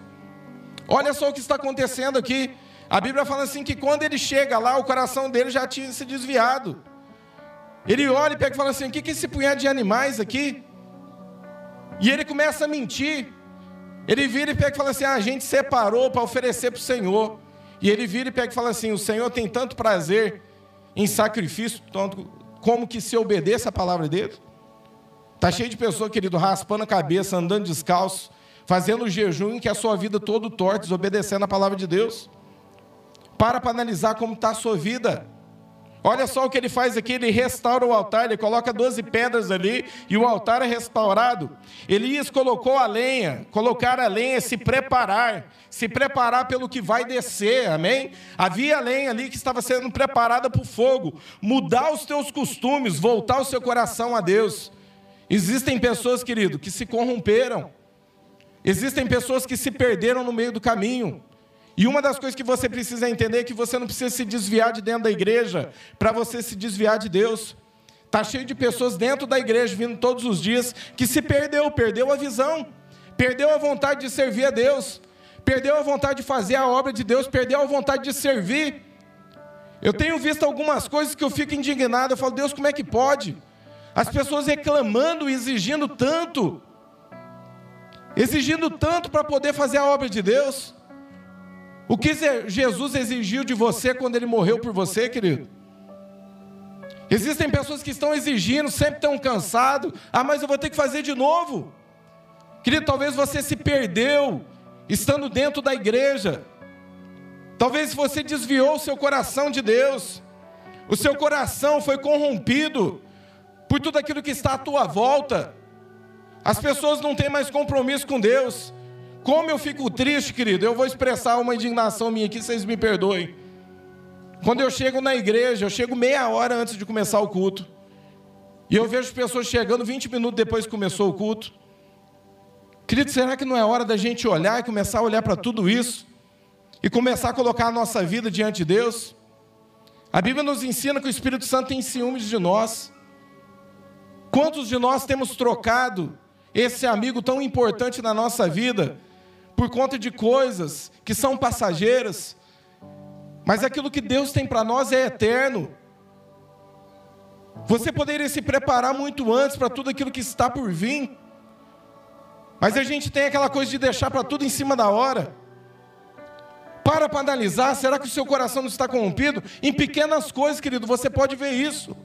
Olha só o que está acontecendo aqui. A Bíblia fala assim que quando ele chega lá, o coração dele já tinha se desviado. Ele olha e pega e fala assim: o que é esse punhado de animais aqui? E ele começa a mentir. Ele vira e pega e fala assim: ah, a gente separou para oferecer para o Senhor. E ele vira e pega e fala assim: o Senhor tem tanto prazer em sacrifício, tanto como que se obedeça a palavra dele. Está cheio de pessoas, querido, raspando a cabeça, andando descalço, fazendo jejum em que a sua vida todo torta, desobedecendo a palavra de Deus. Para para analisar como está a sua vida. Olha só o que ele faz aqui, ele restaura o altar, ele coloca 12 pedras ali e o altar é restaurado. Elias colocou a lenha, colocar a lenha, se preparar, se preparar pelo que vai descer, amém? Havia lenha ali que estava sendo preparada para o fogo, mudar os teus costumes, voltar o seu coração a Deus. Existem pessoas, querido, que se corromperam, existem pessoas que se perderam no meio do caminho. E uma das coisas que você precisa entender é que você não precisa se desviar de dentro da igreja para você se desviar de Deus. Está cheio de pessoas dentro da igreja, vindo todos os dias, que se perdeu, perdeu a visão, perdeu a vontade de servir a Deus, perdeu a vontade de fazer a obra de Deus, perdeu a vontade de servir. Eu tenho visto algumas coisas que eu fico indignado, eu falo, Deus, como é que pode? As pessoas reclamando exigindo tanto, exigindo tanto para poder fazer a obra de Deus. O que Jesus exigiu de você quando ele morreu por você, querido? Existem pessoas que estão exigindo, sempre estão cansados. Ah, mas eu vou ter que fazer de novo. Querido, talvez você se perdeu estando dentro da igreja. Talvez você desviou o seu coração de Deus. O seu coração foi corrompido por tudo aquilo que está à tua volta. As pessoas não têm mais compromisso com Deus. Como eu fico triste, querido. Eu vou expressar uma indignação minha aqui, vocês me perdoem. Quando eu chego na igreja, eu chego meia hora antes de começar o culto. E eu vejo pessoas chegando 20 minutos depois que começou o culto. Querido, será que não é hora da gente olhar e começar a olhar para tudo isso? E começar a colocar a nossa vida diante de Deus? A Bíblia nos ensina que o Espírito Santo tem ciúmes de nós. Quantos de nós temos trocado esse amigo tão importante na nossa vida por conta de coisas que são passageiras, mas aquilo que Deus tem para nós é eterno. Você poderia se preparar muito antes para tudo aquilo que está por vir, mas a gente tem aquela coisa de deixar para tudo em cima da hora. Para para analisar, será que o seu coração não está corrompido? Em pequenas coisas, querido, você pode ver isso.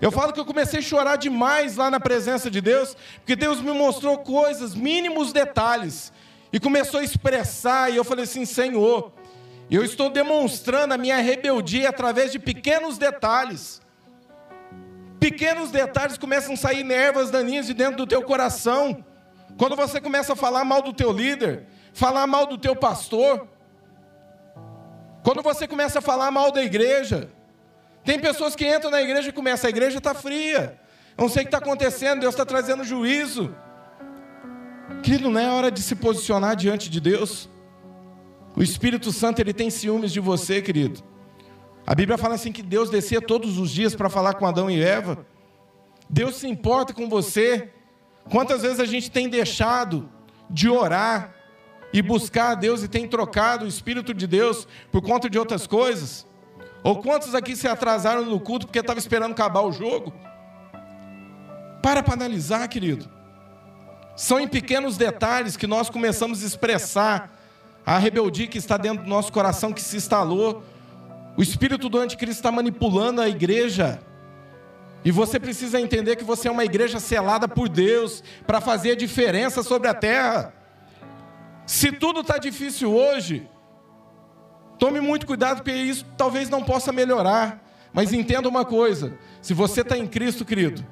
Eu falo que eu comecei a chorar demais lá na presença de Deus, porque Deus me mostrou coisas, mínimos detalhes, e começou a expressar, e eu falei assim: Senhor, eu estou demonstrando a minha rebeldia através de pequenos detalhes. Pequenos detalhes começam a sair ervas daninhas de dentro do teu coração. Quando você começa a falar mal do teu líder, falar mal do teu pastor, quando você começa a falar mal da igreja, tem pessoas que entram na igreja e começam, a igreja está fria. Eu não sei o que está acontecendo, Deus está trazendo juízo. Querido, não é hora de se posicionar diante de Deus. O Espírito Santo ele tem ciúmes de você, querido. A Bíblia fala assim que Deus descia todos os dias para falar com Adão e Eva. Deus se importa com você. Quantas vezes a gente tem deixado de orar e buscar a Deus e tem trocado o Espírito de Deus por conta de outras coisas? Ou quantos aqui se atrasaram no culto porque estavam esperando acabar o jogo? Para para analisar, querido. São em pequenos detalhes que nós começamos a expressar a rebeldia que está dentro do nosso coração, que se instalou. O espírito do anticristo está manipulando a igreja. E você precisa entender que você é uma igreja selada por Deus para fazer a diferença sobre a terra. Se tudo está difícil hoje, Tome muito cuidado, porque isso talvez não possa melhorar. Mas entenda uma coisa: se você está em Cristo, querido,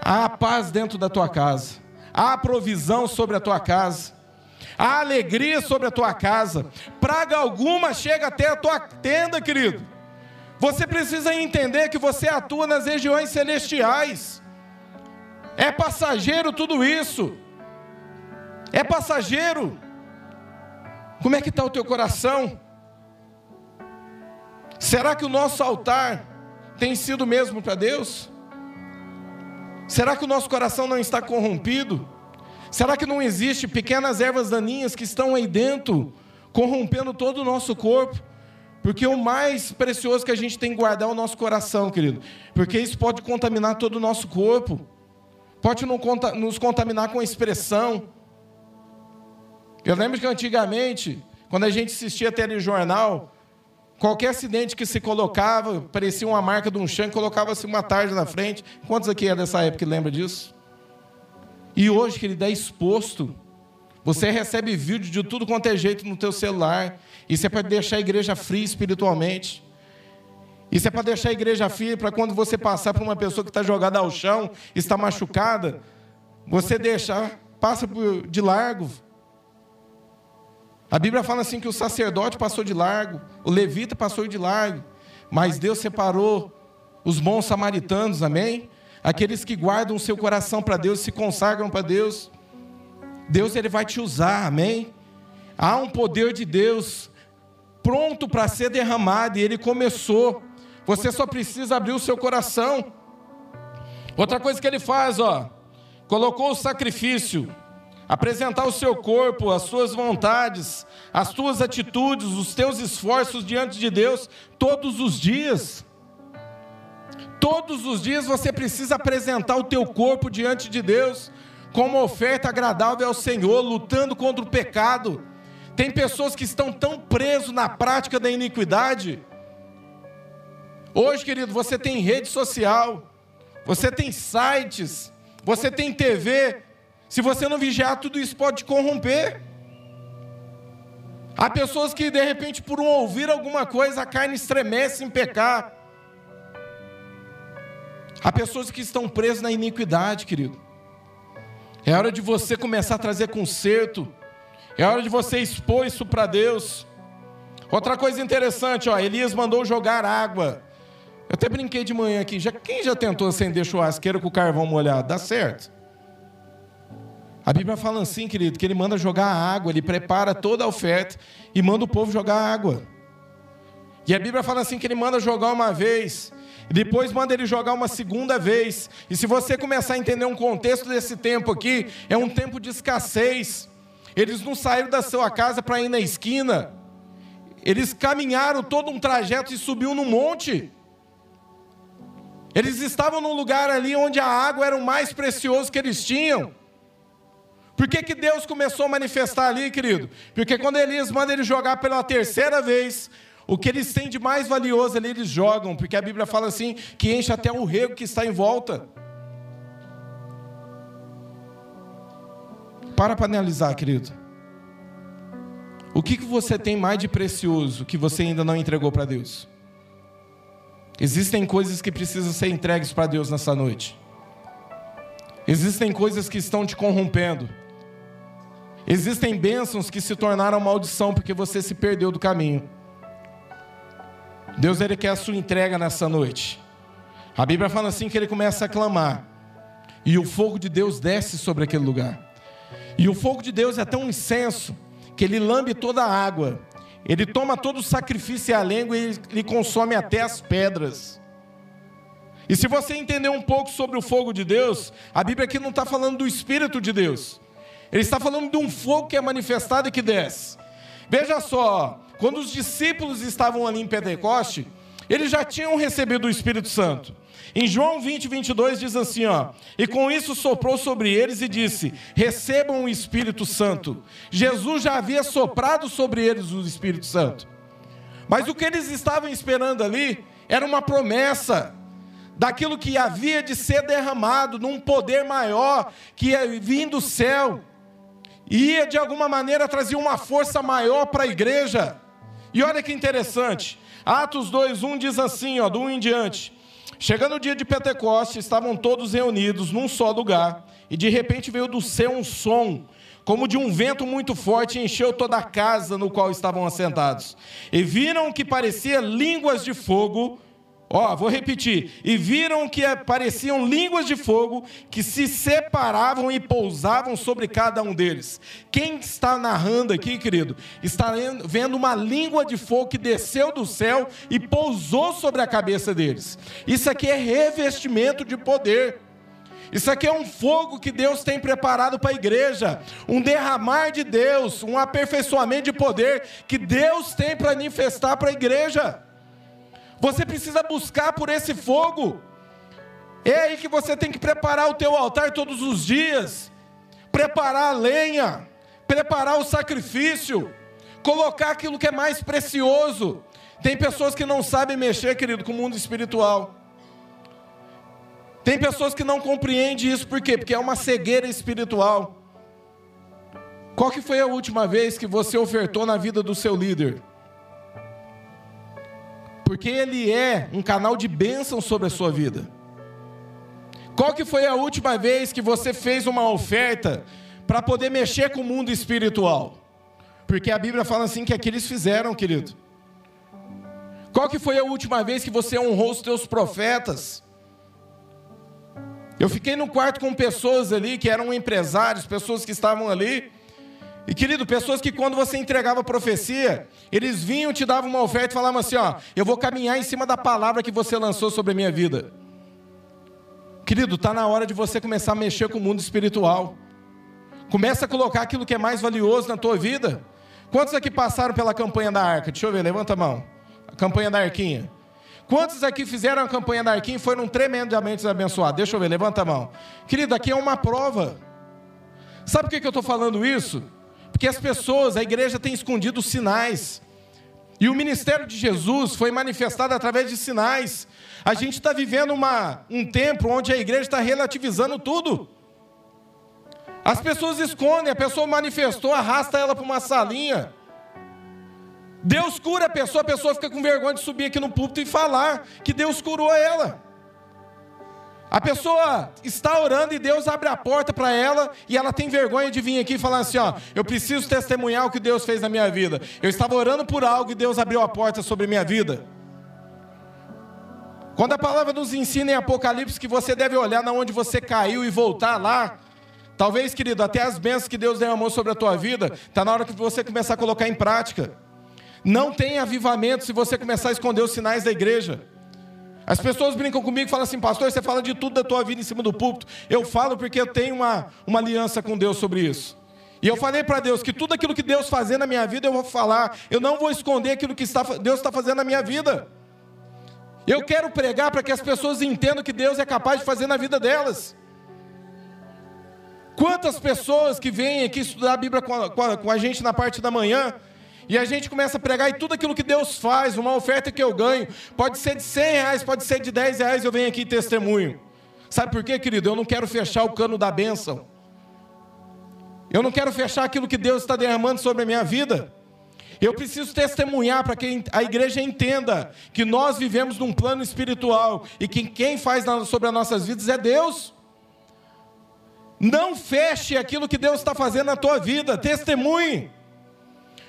há paz dentro da tua casa, há provisão sobre a tua casa, há alegria sobre a tua casa, praga alguma chega até a tua tenda, querido. Você precisa entender que você atua nas regiões celestiais. É passageiro tudo isso. É passageiro. Como é que está o teu coração? Será que o nosso altar tem sido mesmo para Deus? Será que o nosso coração não está corrompido? Será que não existe pequenas ervas daninhas que estão aí dentro, corrompendo todo o nosso corpo? Porque o mais precioso que a gente tem que guardar é o nosso coração, querido. Porque isso pode contaminar todo o nosso corpo. Pode nos contaminar com a expressão, eu lembro que antigamente, quando a gente assistia telejornal, qualquer acidente que se colocava, parecia uma marca de um chão, colocava-se uma tarde na frente. Quantos aqui é dessa época que lembra disso? E hoje que ele dá exposto, você recebe vídeo de tudo quanto é jeito no teu celular. Isso é para deixar a igreja fria espiritualmente. Isso é para deixar a igreja fria para quando você passar por uma pessoa que está jogada ao chão, está machucada, você deixar, passa de largo, a Bíblia fala assim que o sacerdote passou de largo, o levita passou de largo, mas Deus separou os bons samaritanos, amém? Aqueles que guardam o seu coração para Deus, se consagram para Deus. Deus ele vai te usar, amém? Há um poder de Deus pronto para ser derramado e ele começou. Você só precisa abrir o seu coração. Outra coisa que ele faz, ó, colocou o sacrifício apresentar o seu corpo, as suas vontades, as tuas atitudes, os teus esforços diante de Deus todos os dias. Todos os dias você precisa apresentar o teu corpo diante de Deus como oferta agradável ao Senhor, lutando contra o pecado. Tem pessoas que estão tão presos na prática da iniquidade. Hoje, querido, você tem rede social, você tem sites, você tem TV, se você não vigiar, tudo isso pode te corromper. Há pessoas que, de repente, por um ouvir alguma coisa, a carne estremece em pecar. Há pessoas que estão presas na iniquidade, querido. É hora de você começar a trazer conserto. É hora de você expor isso para Deus. Outra coisa interessante, ó, Elias mandou jogar água. Eu até brinquei de manhã aqui. Já, quem já tentou acender churrasqueira com o carvão molhado? Dá certo? A Bíblia fala assim, querido, que ele manda jogar água, ele prepara toda a oferta e manda o povo jogar água. E a Bíblia fala assim que ele manda jogar uma vez, depois manda ele jogar uma segunda vez. E se você começar a entender um contexto desse tempo aqui, é um tempo de escassez. Eles não saíram da sua casa para ir na esquina. Eles caminharam todo um trajeto e subiu no monte. Eles estavam num lugar ali onde a água era o mais precioso que eles tinham. Por que, que Deus começou a manifestar ali, querido? Porque quando Elias manda ele jogar pela terceira vez, o que eles têm de mais valioso ali, eles jogam, porque a Bíblia fala assim: que enche até o rego que está em volta. Para para analisar, querido. O que, que você tem mais de precioso que você ainda não entregou para Deus? Existem coisas que precisam ser entregues para Deus nessa noite. Existem coisas que estão te corrompendo. Existem bênçãos que se tornaram maldição porque você se perdeu do caminho. Deus ele quer a sua entrega nessa noite. A Bíblia fala assim que ele começa a clamar. E o fogo de Deus desce sobre aquele lugar. E o fogo de Deus é tão incenso que ele lambe toda a água. Ele toma todo o sacrifício e a língua e ele consome até as pedras. E se você entender um pouco sobre o fogo de Deus, a Bíblia aqui não está falando do Espírito de Deus. Ele está falando de um fogo que é manifestado e que desce. Veja só, quando os discípulos estavam ali em Pentecoste, eles já tinham recebido o Espírito Santo. Em João 20, 22 diz assim: ó, e com isso soprou sobre eles e disse: recebam o Espírito Santo. Jesus já havia soprado sobre eles o Espírito Santo. Mas o que eles estavam esperando ali era uma promessa daquilo que havia de ser derramado num poder maior que ia vir do céu. Ia de alguma maneira trazer uma força maior para a igreja. E olha que interessante. Atos 2:1 diz assim, ó, do 1 em diante. Chegando o dia de Pentecostes, estavam todos reunidos num só lugar, e de repente veio do céu um som, como de um vento muito forte, e encheu toda a casa no qual estavam assentados. E viram que parecia línguas de fogo, Ó, vou repetir. E viram que apareciam línguas de fogo que se separavam e pousavam sobre cada um deles. Quem está narrando aqui, querido, está vendo uma língua de fogo que desceu do céu e pousou sobre a cabeça deles. Isso aqui é revestimento de poder. Isso aqui é um fogo que Deus tem preparado para a igreja, um derramar de Deus, um aperfeiçoamento de poder que Deus tem para manifestar para a igreja. Você precisa buscar por esse fogo. É aí que você tem que preparar o teu altar todos os dias, preparar a lenha, preparar o sacrifício, colocar aquilo que é mais precioso. Tem pessoas que não sabem mexer, querido, com o mundo espiritual. Tem pessoas que não compreendem isso, por quê? Porque é uma cegueira espiritual. Qual que foi a última vez que você ofertou na vida do seu líder? Porque ele é um canal de bênção sobre a sua vida. Qual que foi a última vez que você fez uma oferta para poder mexer com o mundo espiritual? Porque a Bíblia fala assim que aqueles fizeram, querido. Qual que foi a última vez que você honrou os teus profetas? Eu fiquei no quarto com pessoas ali que eram empresários, pessoas que estavam ali, e querido, pessoas que quando você entregava profecia, eles vinham, te davam uma oferta e falavam assim: ó, eu vou caminhar em cima da palavra que você lançou sobre a minha vida. Querido, está na hora de você começar a mexer com o mundo espiritual. Começa a colocar aquilo que é mais valioso na tua vida. Quantos aqui passaram pela campanha da arca? Deixa eu ver, levanta a mão. A campanha da arquinha. Quantos aqui fizeram a campanha da arquinha e foram tremendamente abençoados? Deixa eu ver, levanta a mão. Querido, aqui é uma prova. Sabe por que eu estou falando isso? Porque as pessoas, a igreja tem escondido sinais. E o ministério de Jesus foi manifestado através de sinais. A gente está vivendo uma, um tempo onde a igreja está relativizando tudo. As pessoas escondem, a pessoa manifestou, arrasta ela para uma salinha. Deus cura a pessoa, a pessoa fica com vergonha de subir aqui no púlpito e falar que Deus curou ela. A pessoa está orando e Deus abre a porta para ela e ela tem vergonha de vir aqui falar assim: ó, eu preciso testemunhar o que Deus fez na minha vida. Eu estava orando por algo e Deus abriu a porta sobre a minha vida. Quando a palavra nos ensina em Apocalipse que você deve olhar na onde você caiu e voltar lá, talvez, querido, até as bênçãos que Deus derramou sobre a tua vida, está na hora que você começar a colocar em prática. Não tem avivamento se você começar a esconder os sinais da igreja. As pessoas brincam comigo e falam assim, pastor, você fala de tudo da tua vida em cima do púlpito. Eu falo porque eu tenho uma, uma aliança com Deus sobre isso. E eu falei para Deus que tudo aquilo que Deus fazer na minha vida eu vou falar. Eu não vou esconder aquilo que está, Deus está fazendo na minha vida. Eu quero pregar para que as pessoas entendam que Deus é capaz de fazer na vida delas. Quantas pessoas que vêm aqui estudar a Bíblia com a, com a, com a gente na parte da manhã e a gente começa a pregar e tudo aquilo que Deus faz, uma oferta que eu ganho, pode ser de 100 reais, pode ser de 10 reais, eu venho aqui e testemunho. Sabe por quê, querido? Eu não quero fechar o cano da bênção. Eu não quero fechar aquilo que Deus está derramando sobre a minha vida. Eu preciso testemunhar para que a igreja entenda que nós vivemos num plano espiritual e que quem faz sobre as nossas vidas é Deus. Não feche aquilo que Deus está fazendo na tua vida, testemunhe.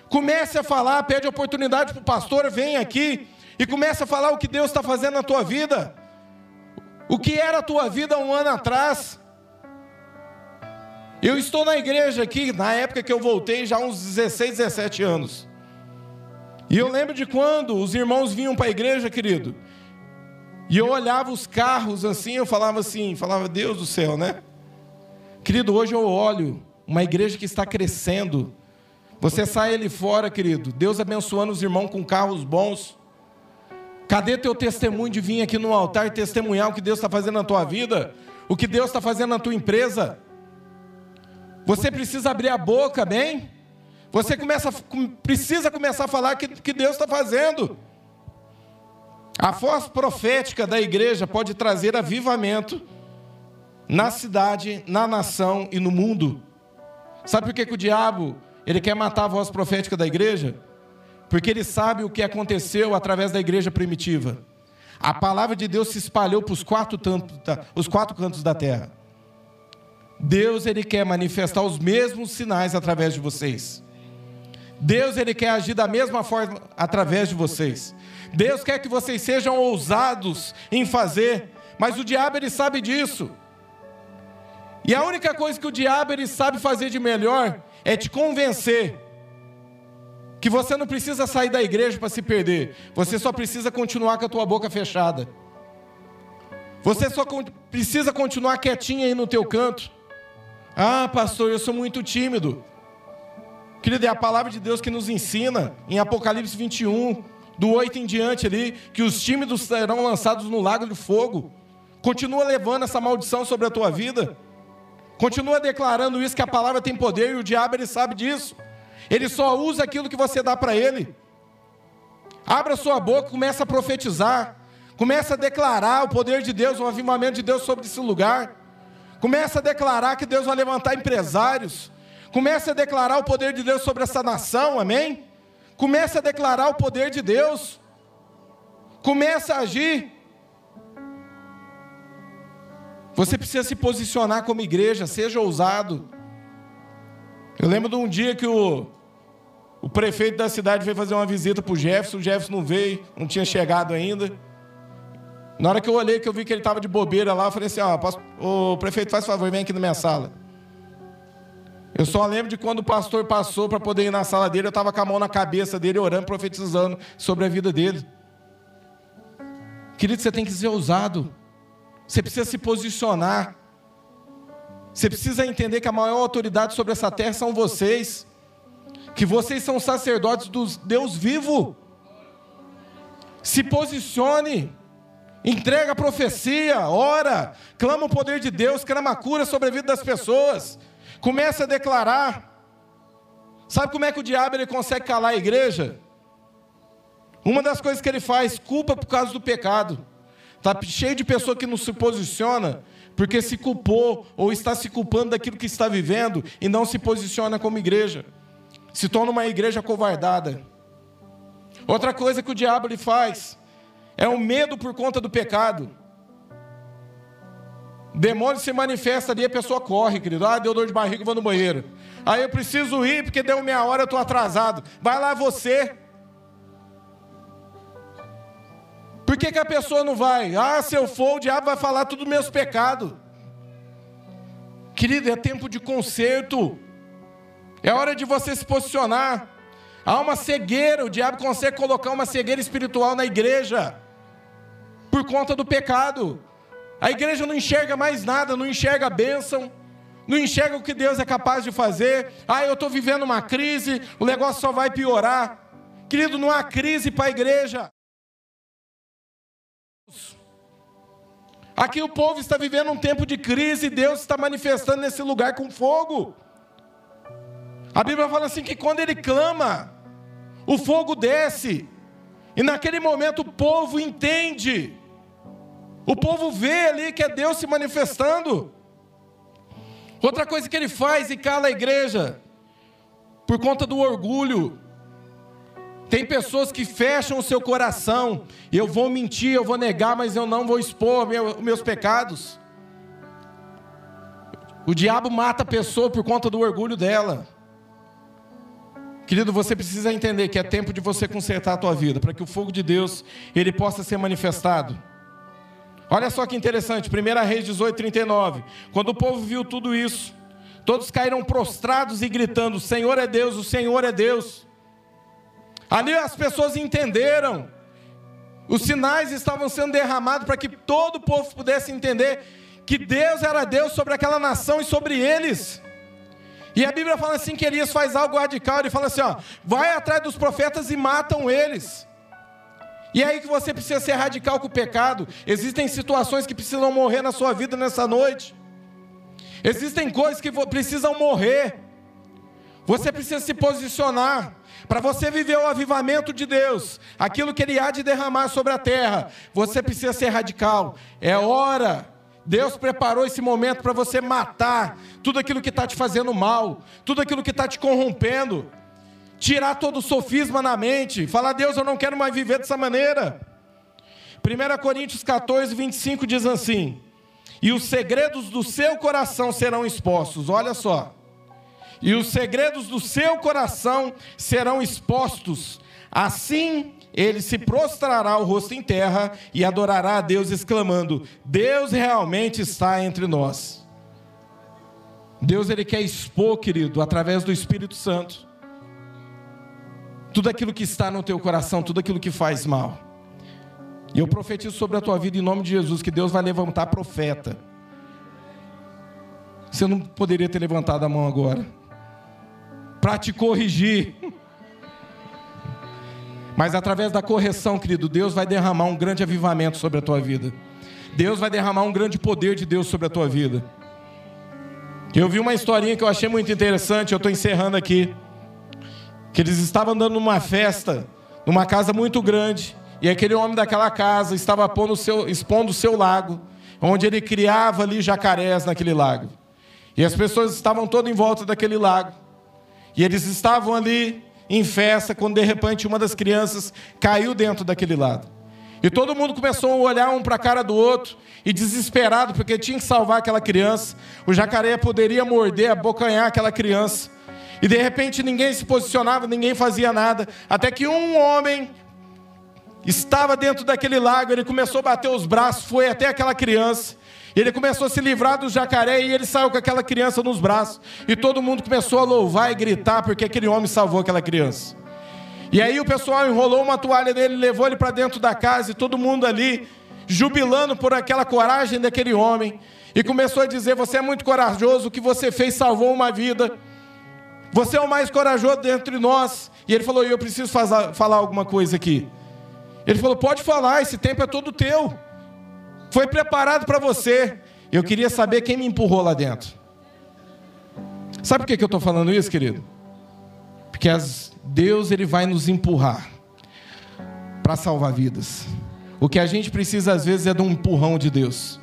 Comece a falar, pede oportunidade para o pastor, vem aqui e comece a falar o que Deus está fazendo na tua vida. O que era a tua vida um ano atrás. Eu estou na igreja aqui, na época que eu voltei, já uns 16, 17 anos. E eu lembro de quando os irmãos vinham para a igreja, querido. E eu olhava os carros assim, eu falava assim, falava, Deus do céu, né? Querido, hoje eu olho uma igreja que está crescendo. Você sai ali fora, querido. Deus abençoando os irmãos com carros bons. Cadê teu testemunho de vir aqui no altar e testemunhar o que Deus está fazendo na tua vida? O que Deus está fazendo na tua empresa? Você precisa abrir a boca, bem? Você começa, precisa começar a falar o que, que Deus está fazendo. A voz profética da igreja pode trazer avivamento na cidade, na nação e no mundo. Sabe por que, que o diabo ele quer matar a voz profética da igreja? Porque ele sabe o que aconteceu através da igreja primitiva. A palavra de Deus se espalhou para os quatro, os quatro cantos da terra. Deus ele quer manifestar os mesmos sinais através de vocês. Deus ele quer agir da mesma forma através de vocês. Deus quer que vocês sejam ousados em fazer, mas o diabo ele sabe disso. E a única coisa que o diabo ele sabe fazer de melhor é te convencer que você não precisa sair da igreja para se perder. Você só precisa continuar com a tua boca fechada. Você só precisa continuar quietinho aí no teu canto. Ah, pastor, eu sou muito tímido. Querido, é a palavra de Deus que nos ensina em Apocalipse 21, do 8 em diante ali, que os tímidos serão lançados no lago de fogo. Continua levando essa maldição sobre a tua vida. Continua declarando isso que a palavra tem poder e o diabo ele sabe disso. Ele só usa aquilo que você dá para ele. Abra sua boca, começa a profetizar, começa a declarar o poder de Deus, o avivamento de Deus sobre esse lugar. Começa a declarar que Deus vai levantar empresários. Começa a declarar o poder de Deus sobre essa nação, amém? Começa a declarar o poder de Deus. Começa a agir. Você precisa se posicionar como igreja, seja ousado. Eu lembro de um dia que o, o prefeito da cidade veio fazer uma visita para o Jefferson, o Jefferson não veio, não tinha chegado ainda. Na hora que eu olhei, que eu vi que ele estava de bobeira lá, eu falei assim, ó, o prefeito faz favor, vem aqui na minha sala. Eu só lembro de quando o pastor passou para poder ir na sala dele, eu estava com a mão na cabeça dele, orando, profetizando sobre a vida dele. Querido, você tem que ser ousado. Você precisa se posicionar. Você precisa entender que a maior autoridade sobre essa terra são vocês. Que vocês são sacerdotes do Deus vivo. Se posicione. Entrega a profecia, ora, clama o poder de Deus, clama a cura sobre a vida das pessoas. Começa a declarar. Sabe como é que o diabo ele consegue calar a igreja? Uma das coisas que ele faz, culpa por causa do pecado. Está cheio de pessoa que não se posiciona porque se culpou ou está se culpando daquilo que está vivendo e não se posiciona como igreja. Se torna uma igreja covardada. Outra coisa que o diabo lhe faz é o medo por conta do pecado. Demônio se manifesta ali, a pessoa corre, querido. Ah, deu dor de barriga, vou no banheiro. Aí eu preciso ir porque deu meia hora, eu estou atrasado. Vai lá você. Por que, que a pessoa não vai? Ah, se eu for, o diabo vai falar tudo meus pecados. Querido, é tempo de conserto. É hora de você se posicionar. Há uma cegueira, o diabo consegue colocar uma cegueira espiritual na igreja por conta do pecado. A igreja não enxerga mais nada, não enxerga a bênção, não enxerga o que Deus é capaz de fazer. Ah, eu estou vivendo uma crise, o negócio só vai piorar. Querido, não há crise para a igreja. Aqui o povo está vivendo um tempo de crise e Deus está manifestando nesse lugar com fogo. A Bíblia fala assim que quando ele clama, o fogo desce. E naquele momento o povo entende. O povo vê ali que é Deus se manifestando. Outra coisa que ele faz e cala a igreja, por conta do orgulho. Tem pessoas que fecham o seu coração. Eu vou mentir, eu vou negar, mas eu não vou expor meus pecados. O diabo mata a pessoa por conta do orgulho dela. Querido, você precisa entender que é tempo de você consertar a tua vida, para que o fogo de Deus ele possa ser manifestado. Olha só que interessante, 1 Reis 18, 39. Quando o povo viu tudo isso, todos caíram prostrados e gritando: Senhor é Deus, o Senhor é Deus. Ali as pessoas entenderam, os sinais estavam sendo derramados para que todo o povo pudesse entender que Deus era Deus sobre aquela nação e sobre eles. E a Bíblia fala assim que Elias faz algo radical, ele fala assim, ó, vai atrás dos profetas e matam eles. E é aí que você precisa ser radical com o pecado. Existem situações que precisam morrer na sua vida nessa noite. Existem coisas que precisam morrer. Você precisa se posicionar para você viver o avivamento de Deus, aquilo que Ele há de derramar sobre a terra. Você precisa ser radical. É hora Deus preparou esse momento para você matar tudo aquilo que está te fazendo mal, tudo aquilo que está te corrompendo, tirar todo o sofisma na mente, falar: Deus, eu não quero mais viver dessa maneira. 1 Coríntios 14, 25 diz assim: E os segredos do seu coração serão expostos, olha só. E os segredos do seu coração serão expostos, assim ele se prostrará o rosto em terra e adorará a Deus, exclamando: Deus realmente está entre nós. Deus ele quer expor, querido, através do Espírito Santo, tudo aquilo que está no teu coração, tudo aquilo que faz mal. E eu profetizo sobre a tua vida em nome de Jesus que Deus vai levantar profeta. Você não poderia ter levantado a mão agora para te corrigir. Mas através da correção, querido, Deus vai derramar um grande avivamento sobre a tua vida. Deus vai derramar um grande poder de Deus sobre a tua vida. Eu vi uma historinha que eu achei muito interessante, eu estou encerrando aqui. Que eles estavam andando numa festa, numa casa muito grande, e aquele homem daquela casa estava seu, expondo o seu lago, onde ele criava ali jacarés naquele lago. E as pessoas estavam todas em volta daquele lago. E eles estavam ali em festa, quando de repente uma das crianças caiu dentro daquele lado. E todo mundo começou a olhar um para a cara do outro, e desesperado, porque tinha que salvar aquela criança. O jacaré poderia morder, abocanhar aquela criança. E de repente ninguém se posicionava, ninguém fazia nada. Até que um homem estava dentro daquele lago, ele começou a bater os braços, foi até aquela criança. Ele começou a se livrar do jacaré e ele saiu com aquela criança nos braços. E todo mundo começou a louvar e gritar porque aquele homem salvou aquela criança. E aí o pessoal enrolou uma toalha nele, levou ele para dentro da casa e todo mundo ali jubilando por aquela coragem daquele homem. E começou a dizer: Você é muito corajoso, o que você fez salvou uma vida. Você é o mais corajoso dentre nós. E ele falou: Eu preciso falar alguma coisa aqui. Ele falou: Pode falar, esse tempo é todo teu. Foi preparado para você. Eu queria saber quem me empurrou lá dentro. Sabe por que eu estou falando isso, querido? Porque as, Deus ele vai nos empurrar para salvar vidas. O que a gente precisa às vezes é de um empurrão de Deus.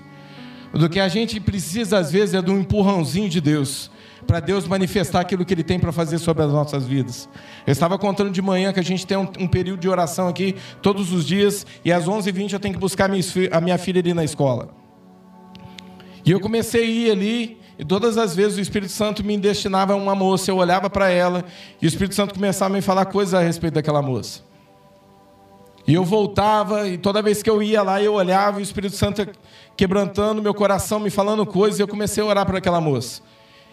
Do que a gente precisa às vezes é de um empurrãozinho de Deus para Deus manifestar aquilo que Ele tem para fazer sobre as nossas vidas. Eu estava contando de manhã que a gente tem um, um período de oração aqui todos os dias e às 11h20 eu tenho que buscar a minha filha ali na escola. E eu comecei a ir ali e todas as vezes o Espírito Santo me destinava a uma moça, eu olhava para ela e o Espírito Santo começava a me falar coisas a respeito daquela moça. E eu voltava, e toda vez que eu ia lá, eu olhava, e o Espírito Santo quebrantando meu coração, me falando coisas, e eu comecei a orar para aquela moça.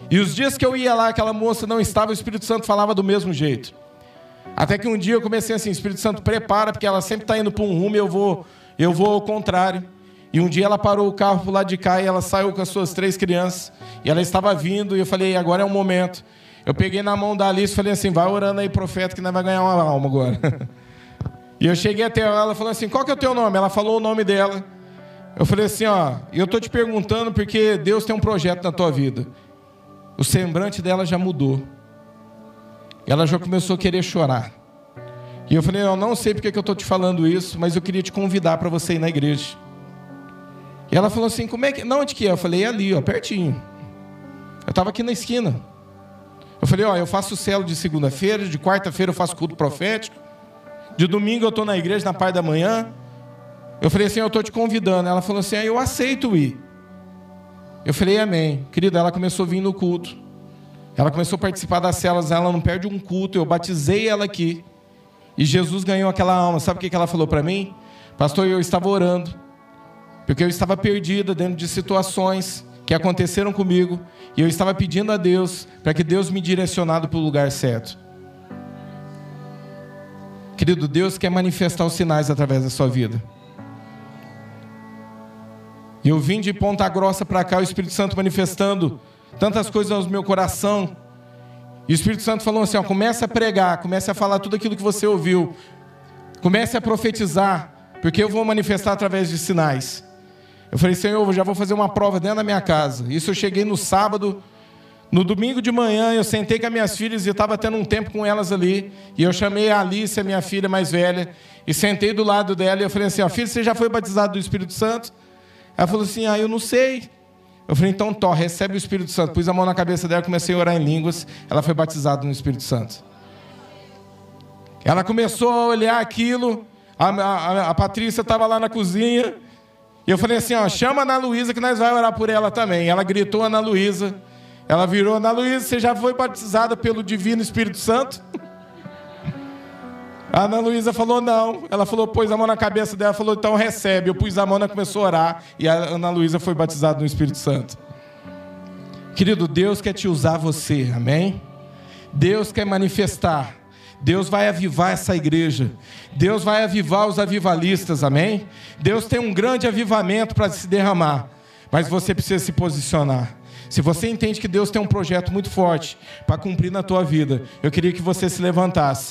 E os dias que eu ia lá, aquela moça não estava, o Espírito Santo falava do mesmo jeito. Até que um dia eu comecei assim, Espírito Santo, prepara, porque ela sempre está indo para um rumo e eu vou, eu vou ao contrário. E um dia ela parou o carro para lado de cá e ela saiu com as suas três crianças. E ela estava vindo e eu falei, agora é o momento. Eu peguei na mão da Alice e falei assim, vai orando aí, profeta, que nós vai ganhar uma alma agora. e eu cheguei até ela, ela falou assim, qual que é o teu nome? Ela falou o nome dela. Eu falei assim, ó, eu tô te perguntando porque Deus tem um projeto na tua vida. O semblante dela já mudou. Ela já começou a querer chorar. E eu falei, eu não sei porque que eu tô te falando isso, mas eu queria te convidar para você ir na igreja. E ela falou assim, como é que, não, onde que é? Eu falei, é ali, ó, pertinho. Eu estava aqui na esquina. Eu falei, ó, eu faço celo de segunda-feira, de quarta-feira eu faço culto profético, de domingo eu estou na igreja na parte da manhã. Eu falei assim, eu estou te convidando. Ela falou assim, ah, eu aceito ir. Eu falei, amém. Querida, ela começou a vir no culto. Ela começou a participar das celas, ela não perde um culto. Eu batizei ela aqui. E Jesus ganhou aquela alma. Sabe o que ela falou para mim? Pastor, eu estava orando. Porque eu estava perdida dentro de situações que aconteceram comigo. E eu estava pedindo a Deus para que Deus me direcionado para o lugar certo. Querido, Deus quer manifestar os sinais através da sua vida. E eu vim de Ponta Grossa para cá, o Espírito Santo manifestando tantas coisas no meu coração. E o Espírito Santo falou assim: ó, comece a pregar, comece a falar tudo aquilo que você ouviu, comece a profetizar, porque eu vou manifestar através de sinais. Eu falei, Senhor, eu já vou fazer uma prova dentro da minha casa. Isso eu cheguei no sábado, no domingo de manhã, eu sentei com as minhas filhas e estava tendo um tempo com elas ali. E eu chamei a Alice, a minha filha mais velha, e sentei do lado dela e eu falei assim: ó, filha, você já foi batizado do Espírito Santo? Ela falou assim: ah, eu não sei. Eu falei, então, Tó, recebe o Espírito Santo. Pus a mão na cabeça dela, comecei a orar em línguas. Ela foi batizada no Espírito Santo. Ela começou a olhar aquilo. A, a, a Patrícia estava lá na cozinha. E eu falei assim: ó, chama a Ana Luísa que nós vamos orar por ela também. Ela gritou Ana Luísa. Ela virou: Ana Luísa, você já foi batizada pelo Divino Espírito Santo? A Ana Luísa falou não. Ela falou, pôs a mão na cabeça dela, falou, então recebe. Eu pus a mão, ela começou a orar e a Ana Luísa foi batizada no Espírito Santo. Querido, Deus quer te usar você, amém? Deus quer manifestar. Deus vai avivar essa igreja. Deus vai avivar os avivalistas, amém? Deus tem um grande avivamento para se derramar, mas você precisa se posicionar. Se você entende que Deus tem um projeto muito forte para cumprir na tua vida, eu queria que você se levantasse